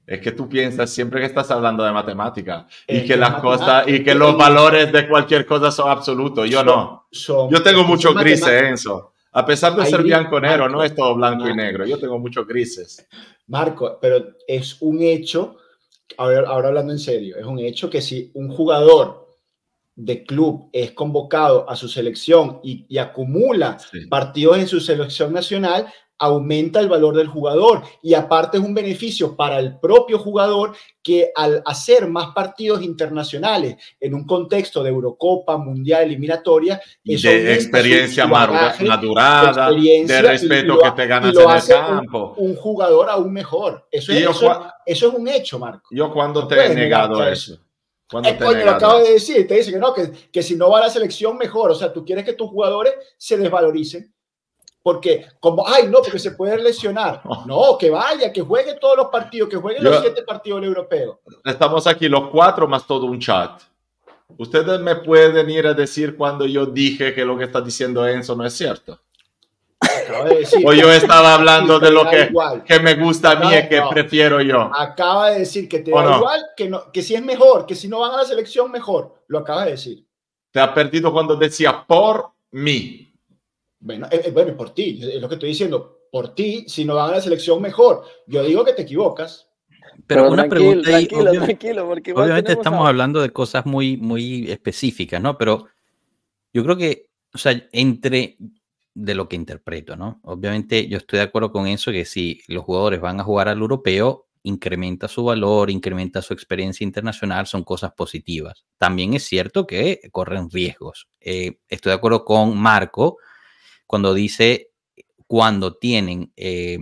es que tú piensas siempre que estás hablando de matemática y que las cosas y que los valores de cualquier cosa son absolutos. Yo no. Yo tengo muchos grises, Enzo. A pesar de ser bianconero, no es todo blanco y negro. Yo tengo muchos grises. Marco, pero es un hecho, ahora, ahora hablando en serio, es un hecho que si un jugador de club es convocado a su selección y, y acumula Sí. partidos en su selección nacional, aumenta el valor del jugador y aparte es un beneficio para el propio jugador que al hacer más partidos internacionales en un contexto de Eurocopa, Mundial, eliminatoria, eso de experiencia bagaje, madurada, experiencia de respeto lo- que te ganas en el hace un- campo. Un, jugador aún mejor. Eso es, yo eso, eso es un hecho, Marco. Yo cuando No te he negado a eso. Cuando Eh, te coño, lo acabo de eso. decir, te dice que no, que, que si no va a la selección, mejor. O sea, tú quieres que tus jugadores se desvaloricen. Porque, como, ay, no, porque se puede lesionar. No, que vaya, que juegue todos los partidos, que juegue Yo- los siete partidos del europeo. Estamos aquí los cuatro más todo un chat. Ustedes me pueden ir a decir cuando yo dije que lo que está diciendo Enzo no es cierto. De decir. O yo estaba hablando de lo que, que me gusta a mí y que No. prefiero yo. Acaba de decir que te ¿O da no? igual, que, no, que si es mejor, que si no van a la selección, mejor. Lo acaba de decir. Te has perdido cuando decía por mí. Bueno, eh, eh, bueno, por ti, es lo que estoy diciendo. Por ti, si no van a la selección, mejor. Yo digo que te equivocas. Pero, una tranquilo, pregunta ahí, tranquilo, obvia- tranquilo, porque obviamente estamos a- hablando de cosas muy, muy específicas, ¿no? Pero yo creo que, o sea, entre de lo que interpreto, ¿no? Obviamente yo estoy de acuerdo con eso, que si los jugadores van a jugar al europeo, incrementa su valor, incrementa su experiencia internacional, son cosas positivas. También es cierto que corren riesgos. Eh, estoy de acuerdo con Marco cuando dice cuando tienen eh,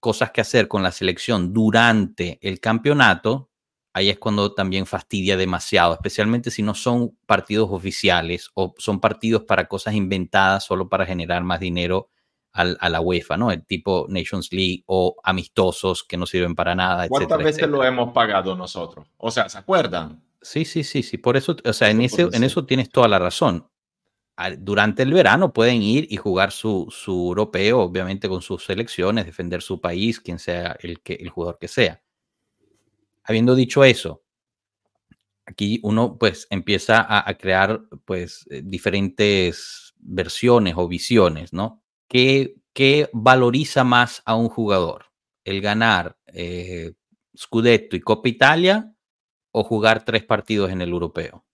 cosas que hacer con la selección durante el campeonato, ahí es cuando también fastidia demasiado, especialmente si no son partidos oficiales o son partidos para cosas inventadas solo para generar más dinero al- a la UEFA, ¿no? El tipo Nations League o amistosos que no sirven para nada, ¿Cuántas etcétera, veces lo hemos pagado nosotros? O sea, ¿se acuerdan? Sí, sí, sí, sí. Por eso, o sea, en, ese, en eso tienes toda la razón. Durante el verano pueden ir y jugar su, su europeo, obviamente con sus selecciones, defender su país, quien sea el, que, el jugador que sea. Habiendo dicho eso, aquí uno pues empieza a, a crear pues eh, diferentes versiones o visiones, ¿no? ¿Qué, qué valoriza más a un jugador? ¿El ganar eh, Scudetto y Copa Italia o jugar tres partidos en el europeo?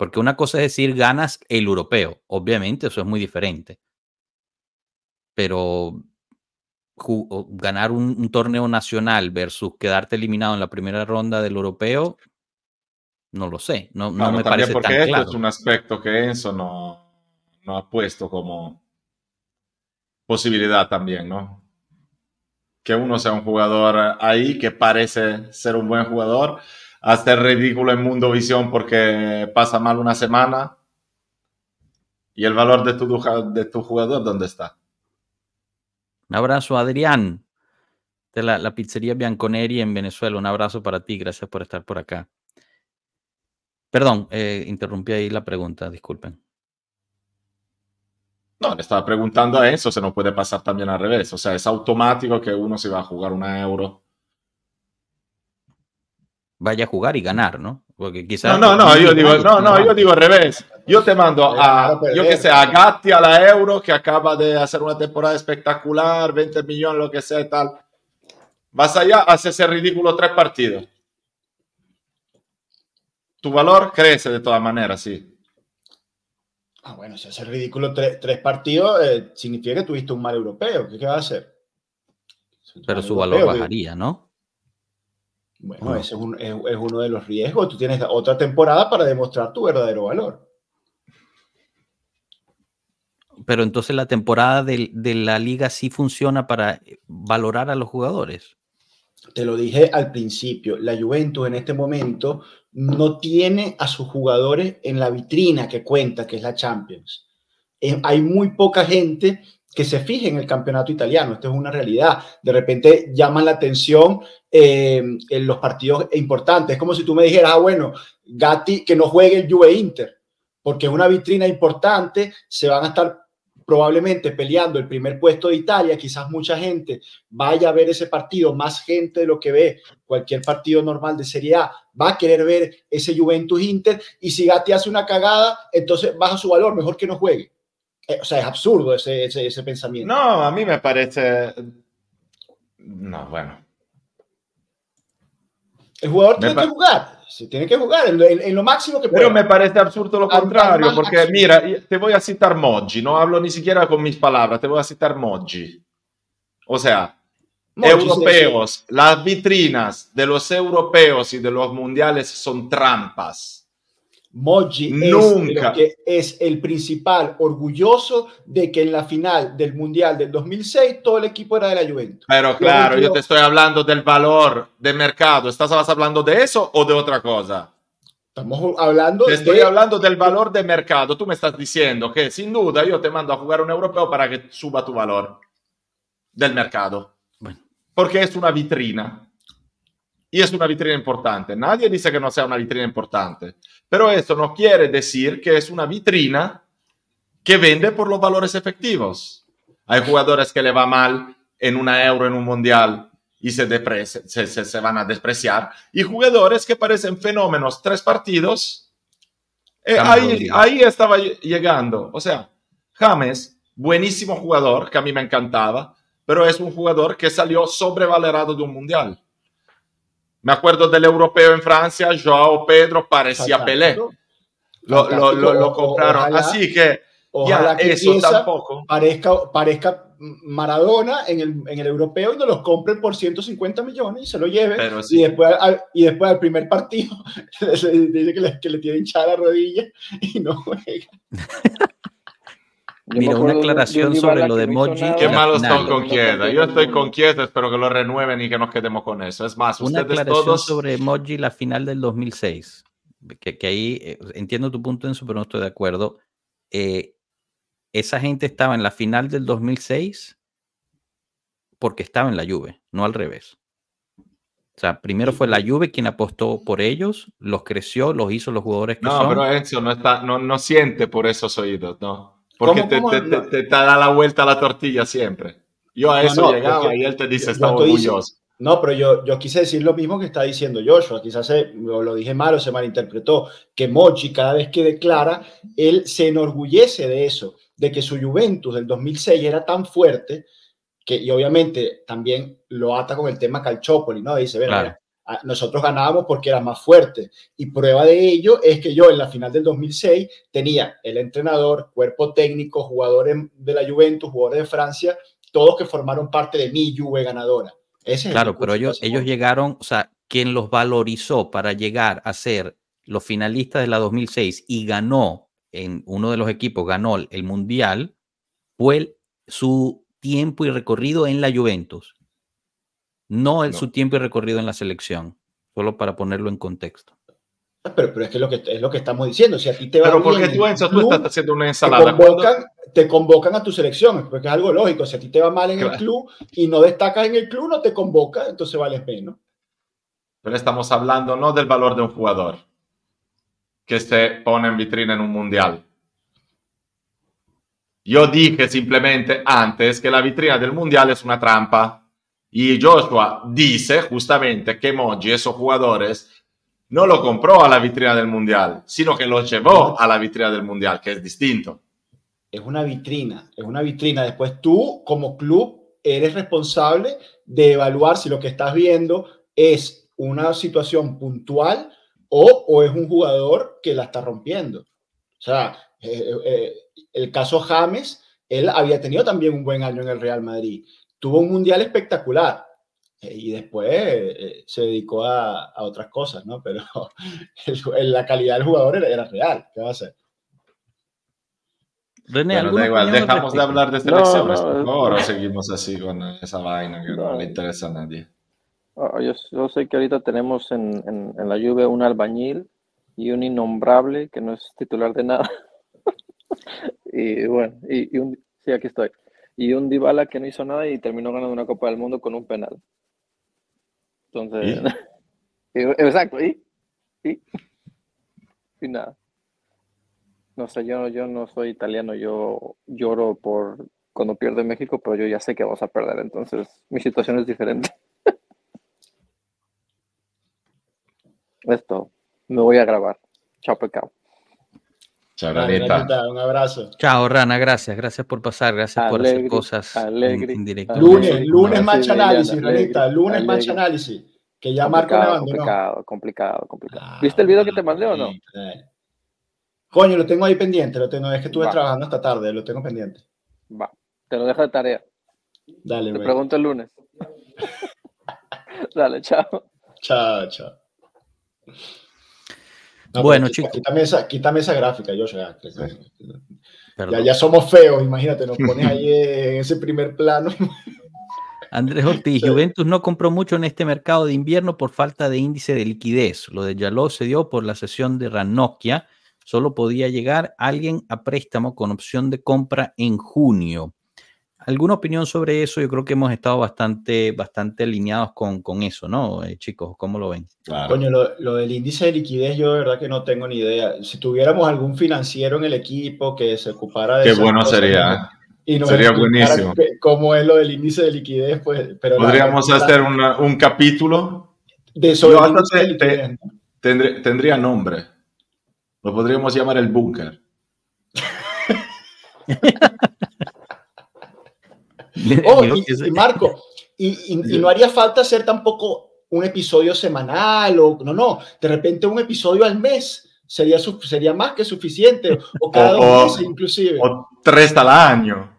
Porque una cosa es decir, ganas el europeo. Obviamente, eso es muy diferente. Pero ganar un, un torneo nacional versus quedarte eliminado en la primera ronda del europeo, no lo sé. No, me parece porque tan esto claro. es un aspecto que Enzo no, no ha puesto como posibilidad también, ¿no? Que uno sea un jugador ahí que parece ser un buen jugador, hacer ridículo en Mundo Visión porque pasa mal una semana y el valor de tu, de tu jugador, ¿dónde está? Un abrazo, Adrián, de la, la pizzería Bianconeri en Venezuela. Un abrazo para ti. Gracias por estar por acá. Perdón, eh, interrumpí ahí la pregunta. Disculpen. No, le estaba preguntando a Enzo se no puede pasar también al revés. O sea, es automático que uno se va a jugar una euro. Vaya a jugar y ganar, ¿no? Porque quizás. No, no, no, yo digo, no, no, yo digo al revés. Yo te mando a, yo que sé, a Gatti a la Euro, que acaba de hacer una temporada espectacular, 20 millones, lo que sea y tal. Vas allá, haces ese ridículo tres partidos. Tu valor crece de todas maneras, sí. Ah, bueno, si hace ridículo tres, tres partidos, eh, significa que tuviste un mal europeo. ¿Qué, qué va a hacer? Pero su valor europeo, bajaría, ¿no? Bueno, No. ese es, un- es- es uno de los riesgos. Tú tienes otra temporada para demostrar tu verdadero valor. Pero entonces la temporada del- de, la liga sí funciona para valorar a los jugadores. Te lo dije al principio, la Juventus en este momento no tiene a sus jugadores en la vitrina que cuenta, que es la Champions. Eh, hay muy poca gente que se fije en el campeonato italiano, esto es una realidad. De repente llaman la atención eh, en los partidos importantes. Es como si tú me dijeras, ah, bueno, Gatti, que no juegue el Juve Inter, porque es una vitrina importante, se van a estar probablemente peleando el primer puesto de Italia, quizás mucha gente vaya a ver ese partido, más gente de lo que ve cualquier partido normal de Serie A, va a querer ver ese Juventus Inter y si Gatti hace una cagada, entonces baja su valor, mejor que no juegue. Eh, o sea, es absurdo ese, ese, ese pensamiento. No, a mí me parece. No, bueno. El jugador Me tiene que jugar. se tiene que jugar en, en- en lo máximo que pueda. Pero me parece absurdo lo Al- contrario, al porque mira, te voy a citar Moggi, no hablo ni siquiera con mis palabras, te voy a citar Moggi. O sea, Moggi, europeos, las vitrinas de los europeos y de los mundiales son trampas. Es, Nunca. lo que es el principal orgulloso de que en la final del Mundial del 2006 todo el equipo era de la Juventus. Pero claro, Yo- yo te estoy hablando del valor de mercado. ¿Estás hablando de eso o de otra cosa? Estamos hablando Te estoy de... hablando del valor de mercado. Tú me estás diciendo que sin duda yo te mando a jugar un europeo para que suba tu valor del mercado. Bueno. Porque es una vitrina. Y es una vitrina importante. Nadie dice que no sea una vitrina importante. Pero eso no quiere decir que es una vitrina que vende por los valores efectivos. Hay jugadores que le va mal en una euro, en un mundial, y se, se, se- se van a despreciar. Y jugadores que parecen fenómenos tres partidos. eh, ahí, ahí estaba ll- llegando. O sea, James, buenísimo jugador, que a mí me encantaba, pero es un jugador que salió sobrevalorado de un mundial. Me acuerdo del europeo en Francia, Joao Pedro parecía Pelé. Fantástico. Lo, lo- lo- lo compraron. ojalá- Así que Ojalá ya que eso tampoco. parezca, parezca Maradona en el, en el europeo y nos los compren por 150 millones y se lo lleven. Pero sí. Y, después, al, y después al primer partido dice que le, que le tiene hinchada la rodilla y no juega. Mira, una aclaración sobre lo de no nada. Qué final. son con Chiesa. Yo estoy con Chiesa, espero que lo renueven y que nos quedemos con eso. Es más, Una ustedes aclaración todos. sobre Emoji, la final del 2006. Que, que ahí eh, entiendo tu punto, Enzo, pero no estoy de acuerdo. Eh, esa gente estaba en la final del 2006 porque estaba en la Juve, no al revés. O sea, primero fue la Juve quien apostó por ellos, los creció, los hizo los jugadores que No, son. pero Enzo no, está, no, no siente por esos oídos, no. Porque ¿Cómo, te, cómo? te, No. te- te da la vuelta a la tortilla siempre. Yo a No, eso no, llegaba porque y él te dice, está orgulloso. No, pero yo, yo quise decir lo mismo que está diciendo Joshua. Quizás se- lo, dije mal o se malinterpretó. Que Mochi, cada vez que declara, él se enorgullece de eso, de que su Juventus del 2006 era tan fuerte que, y obviamente también lo ata con el tema Calciopoli, ¿no? Dice, "Bueno, Claro. Nosotros ganábamos porque era más fuerte. Y prueba de ello es que yo en la final del 2006 tenía el entrenador, cuerpo técnico, jugadores de la Juventus, jugadores de Francia, todos que formaron parte de mi Juve ganadora. Ese Claro, pero ellos, ellos llegaron, o sea, quien los valorizó para llegar a ser los finalistas de la 2006 y ganó en uno de los equipos, ganó el- el mundial, fue el- su tiempo y recorrido en la Juventus, no, el, No. su tiempo y recorrido en la selección, solo para ponerlo en contexto. Pero, pero es que es lo que es lo que estamos diciendo. Si a ti te va Pero porque tú, en Enzo, el tú club, estás haciendo una te ensalada. Cuando- te convocan a tu selección, porque es algo lógico. Si a ti te va mal en el club y no destacas en el club, no te convoca, entonces vales menos. Pero estamos hablando no del valor de un jugador que se pone en vitrina en un mundial. Yo dije simplemente antes que la vitrina del mundial es una trampa. Y Joshua dice justamente que Moggi, esos jugadores, no lo compró a la vitrina del mundial, sino que lo llevó a la vitrina del mundial, que es distinto. Es una vitrina, es una vitrina. Después tú, como club, eres responsable de evaluar si lo que estás viendo es una situación puntual o, o es un jugador que la está rompiendo. O sea, eh, eh, el caso James, él había tenido también un buen año en el Real Madrid. Tuvo un mundial espectacular eh, y después eh, se dedicó a, a, otras cosas, ¿no? Pero el, la calidad del jugador era, era real. ¿Qué va a hacer? René, bueno, da igual, dejamos de hablar de selecciones, no, no, por favor, o seguimos así con esa vaina que no, no le interesa a nadie. Oh, yo, yo, sé que ahorita tenemos en, en, en, la Juve un albañil y un innombrable que no es titular de nada. y bueno, y, y, un, sí, aquí estoy. Y un Dybala que no hizo nada y terminó ganando una Copa del Mundo con un penal. Entonces, ¿Y? exacto, ¿y? ¿y? Y nada. No sé, yo, yo no soy italiano, yo lloro por cuando pierde México, pero yo ya sé que vamos a perder, entonces mi situación es diferente. Esto, me voy a grabar. Chao, pecado. Chao, Ranita. Un abrazo. Chao, Rana, gracias. Gracias por pasar, gracias alegre, por hacer cosas alegre, en, directo. Lunes, lunes match análisis, Ranita. Lunes match análisis. Que ya me Complicado, abandonó. complicado, complicado, complicado. Ah, ¿Viste el video que te mandé o no? eh. Coño, lo tengo ahí pendiente, lo tengo, es que estuve Va. trabajando esta tarde, lo tengo pendiente. Va, te lo dejo de tarea. Dale, Te güey. pregunto el lunes. Dale, chao. Chao, chao. No, Bueno, chicos. Quítame esa, quítame esa gráfica, yo ya, Perdón. ya, ya somos feos, imagínate, nos pones ahí en ese primer plano. Andrés Ortiz, Sí. Juventus no compró mucho en este mercado de invierno por falta de índice de liquidez. Lo de Yaló se dio por la sesión de Ranocchia. Solo podía llegar alguien a préstamo con opción de compra en junio. ¿Alguna opinión sobre eso? Yo creo que hemos estado bastante, bastante alineados con, con eso, ¿no, eh, chicos? ¿Cómo lo ven? Claro. Coño, lo, lo del índice de liquidez, yo de verdad que no tengo ni idea. Si tuviéramos algún financiero en el equipo que se ocupara de Qué esas bueno cosas, sería. y nos Sería buenísimo. cómo es lo del índice de liquidez, pues. Pero Podríamos la- hacer una- un capítulo. de sobre Yo hasta de te- te- liquidez, ¿no? Tendré- tendría nombre. Lo podríamos llamar el búnker. Oh, y, Marco, y, y- y no haría falta hacer tampoco un episodio semanal o no, no, de repente un episodio al mes sería, sería más que suficiente, o cada O- dos o- meses inclusive, o, O tres al año.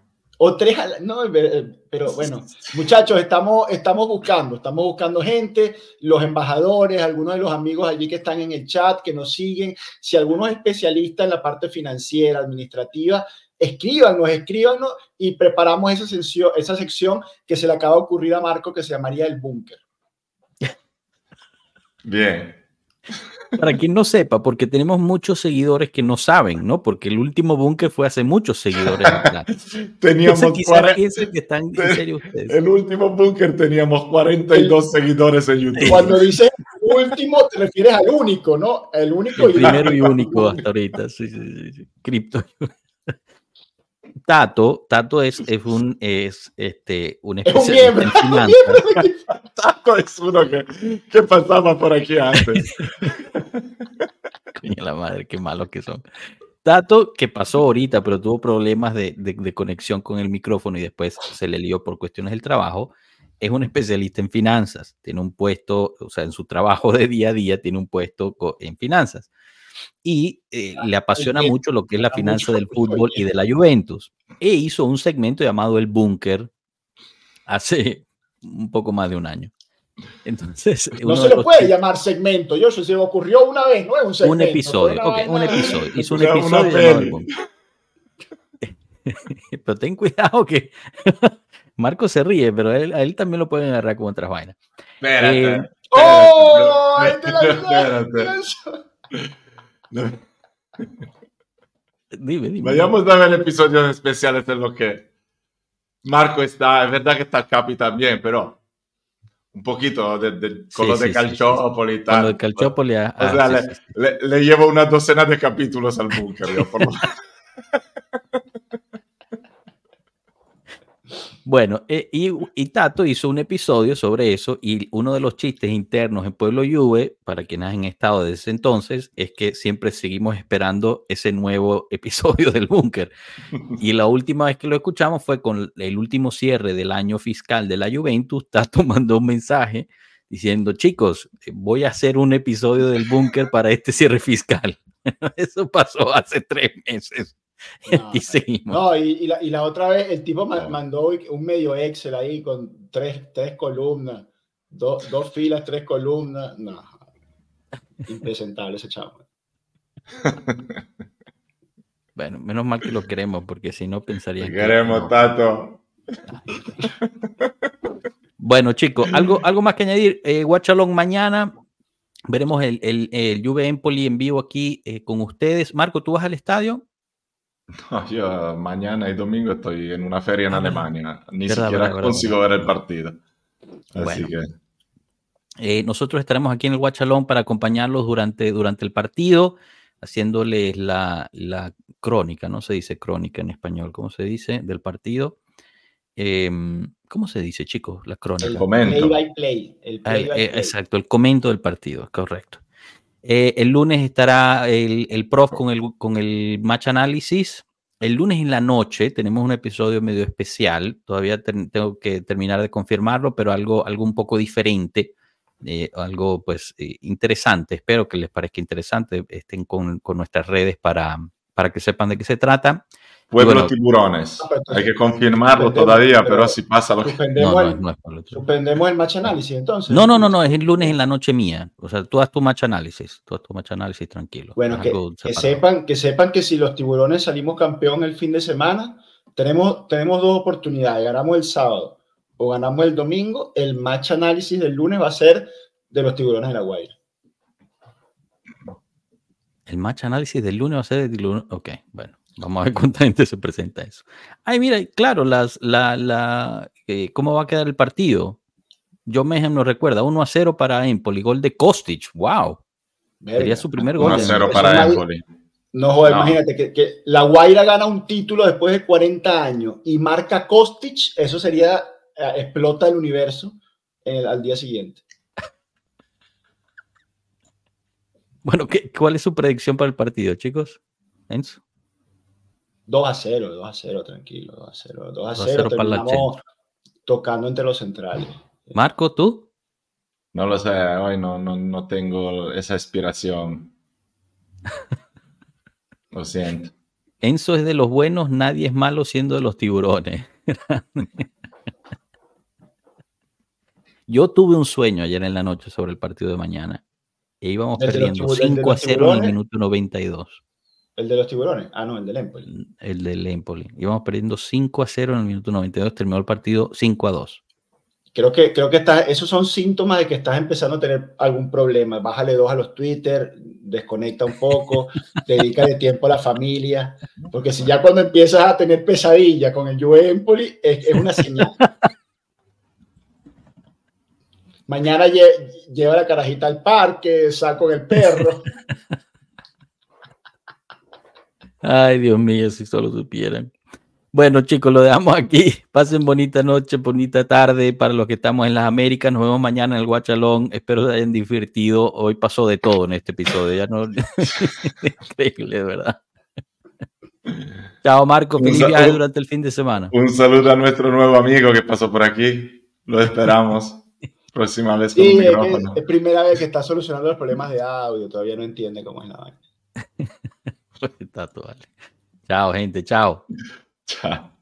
tres, al- no, eh, pero bueno, muchachos, estamos, estamos buscando, estamos buscando gente, los embajadores, algunos de los amigos allí que están en el chat, que nos siguen, si alguno es especialista en la parte financiera, administrativa, escríbanos, escríbanos y preparamos esa sección, esa sección que se le acaba de ocurrir a Marco que se llamaría el búnker. Bien. Para quien no sepa, porque tenemos muchos seguidores que no saben, ¿no? Porque el último búnker fue hace muchos seguidores. Teníamos Entonces, quizás 40 piensen que están en serio ustedes. El último búnker teníamos 42 seguidores en YouTube. Cuando dices último, te refieres al único, ¿no? El único El primero y único hasta ahorita. Sí, sí, sí, sí. Cripto. Tato, Tato es, es un es este un Es un especialista miembro, en finanzas. Tato es uno que, que pasaba por aquí antes. Coño, la madre, qué malos que son. Tato, que pasó ahorita, pero tuvo problemas de, de- de conexión con el micrófono y después se le lió por cuestiones del trabajo, es un especialista en finanzas. Tiene un puesto, o sea, en su trabajo de día a día tiene un puesto en finanzas. Y eh, le apasiona mucho lo que es la finanza del fútbol y de la Juventus. E hizo un segmento llamado El Búnker hace un poco más de un año. Entonces, No se lo puede llamar segmento. Yo se me ocurrió una vez, no es un segmento. un episodio, fue ok, una un episodio. Hizo un episodio. Pero ten cuidado que Marco se ríe, pero él, a él también lo pueden agarrar con otras vainas. Espérate. Eh, ¡Oh! espérate, la- espérate. Dime, dime. Vayamos a ver episodios especiales en los que Marco está, es verdad que está Capi también, pero un poquito de, de- con Sí, lo sí, de sí, Calciopoli y Con lo de ah, O sea, sí, le, sí, sí. le- le llevo una docena de capítulos al búnker. yo, por lo- Bueno, eh, y, y Tato hizo un episodio sobre eso y uno de los chistes internos en Pueblo Juve, para quienes han estado desde ese entonces, es que siempre seguimos esperando ese nuevo episodio del búnker. Y la última vez que lo escuchamos fue con el último cierre del año fiscal de la Juventus. Tato mandó un mensaje diciendo, chicos, eh, voy a hacer un episodio del búnker para este cierre fiscal. Eso pasó hace tres meses. No, y seguimos. No, y, y la, y la otra vez el tipo No. mandó un medio Excel ahí con tres, tres columnas, do- dos filas, tres columnas. No, impresentable ese chavo. Bueno, menos mal que lo queremos, porque si no pensarían Te que queremos, no. Tato. Bueno, chicos, algo, algo más que añadir. Eh, Guachalón mañana. Veremos el, el, el Juve Empoli en vivo aquí eh, con ustedes. Marco, ¿tú vas al estadio? No, yo mañana y domingo estoy en una feria en Ah, Alemania. Ni verdad, siquiera verdad, verdad, consigo ver el partido. Así Bueno. que Eh, nosotros estaremos aquí en el Guachalón para acompañarlos durante, durante el partido, haciéndoles la, la crónica, no se dice crónica en español, ¿cómo se dice? Del partido. Em, ¿Cómo se dice, chicos? La crónica. el comento. Play by play. El Ah, play el- by eh, play. exacto, el comento del partido, correcto. Eh, el lunes estará el, el prof con el, con el match análisis. El lunes en la noche tenemos un episodio medio especial. Todavía ten- tengo que terminar de confirmarlo, pero algo, algo un poco diferente. eh, algo pues eh, interesante. Espero que les parezca interesante. Estén con, con nuestras redes para, para que sepan de qué se trata. Pueblo bueno, Tiburones. Entonces, Hay que confirmarlo todavía, pero- pero si pasa lo que... Suspendemos, No, no, el, suspendemos el match análisis entonces. No, no, no, no, es el lunes en la noche mía. O sea, tú haz tu match análisis, tú haz tu match análisis tranquilo. Bueno, que, que sepan, que sepan que si los tiburones salimos campeón el fin de semana, tenemos, tenemos dos oportunidades. Ganamos el sábado o ganamos el domingo. El match análisis del lunes va a ser de los tiburones de la Guaira. El match análisis del lunes va a ser del lunes. Ok, bueno, vamos a ver cuánta gente se presenta a eso. Ay, mira, claro, las, la, la, eh, ¿cómo va a quedar el partido? John Mehem nos recuerda 1 a 0 para Empoli, gol de Kostic. ¡Wow! Sería su primer 1 gol. a de- 0 Eso para Empoli. No, joder, No. imagínate que, que la Guaira gana un título después de 40 años y marca Kostic, eso sería, eh, explota el universo al día siguiente. Bueno, ¿qué- ¿cuál es su predicción para el partido, chicos? Enzo. 2 a 0, 2 a 0, tranquilo, 2 a 0. 2 a 2 a 0, 0 para la terminamos tocando entre los centrales. Marco, ¿tú? No lo sé, hoy no, no, no tengo esa inspiración. Lo siento. Enzo es de los buenos, nadie es malo siendo de los tiburones. Yo tuve un sueño ayer en la noche sobre el partido de mañana. E íbamos ¿El de los perdiendo tibu- el de 5 a los 0 en el minuto 92. ¿El de los tiburones? Ah, no, el del Empoli. El del Empoli. Íbamos perdiendo 5 a 0 en el minuto 92. Terminó el partido 5 a 2. Creo que, creo que estás, esos son síntomas de que estás empezando a tener algún problema. Bájale dos a los Twitter, desconecta un poco, dedícale tiempo a la familia. Porque si ya cuando empiezas a tener pesadilla con el Juve Empoli, es, es una señal. Mañana lle- lleva la carajita al parque, saco el perro. Ay, Dios mío, si solo supieran. Bueno, chicos, lo dejamos aquí. Pasen bonita noche, bonita tarde para los que estamos en las Américas. Nos vemos mañana en el Guachalón. Espero se hayan divertido. Hoy pasó de todo en este episodio. Ya no... Increíble, de verdad. Chao, Marco. Un Feliz sa- viaje durante el fin de semana. Un saludo a nuestro nuevo amigo que pasó por aquí. Lo esperamos. Próxima vez con Sí, un es, micrófono. es primera vez que está solucionando los problemas de audio, todavía no entiende cómo es la vaina. Todo, vale. Chao, gente. Chao. Chao.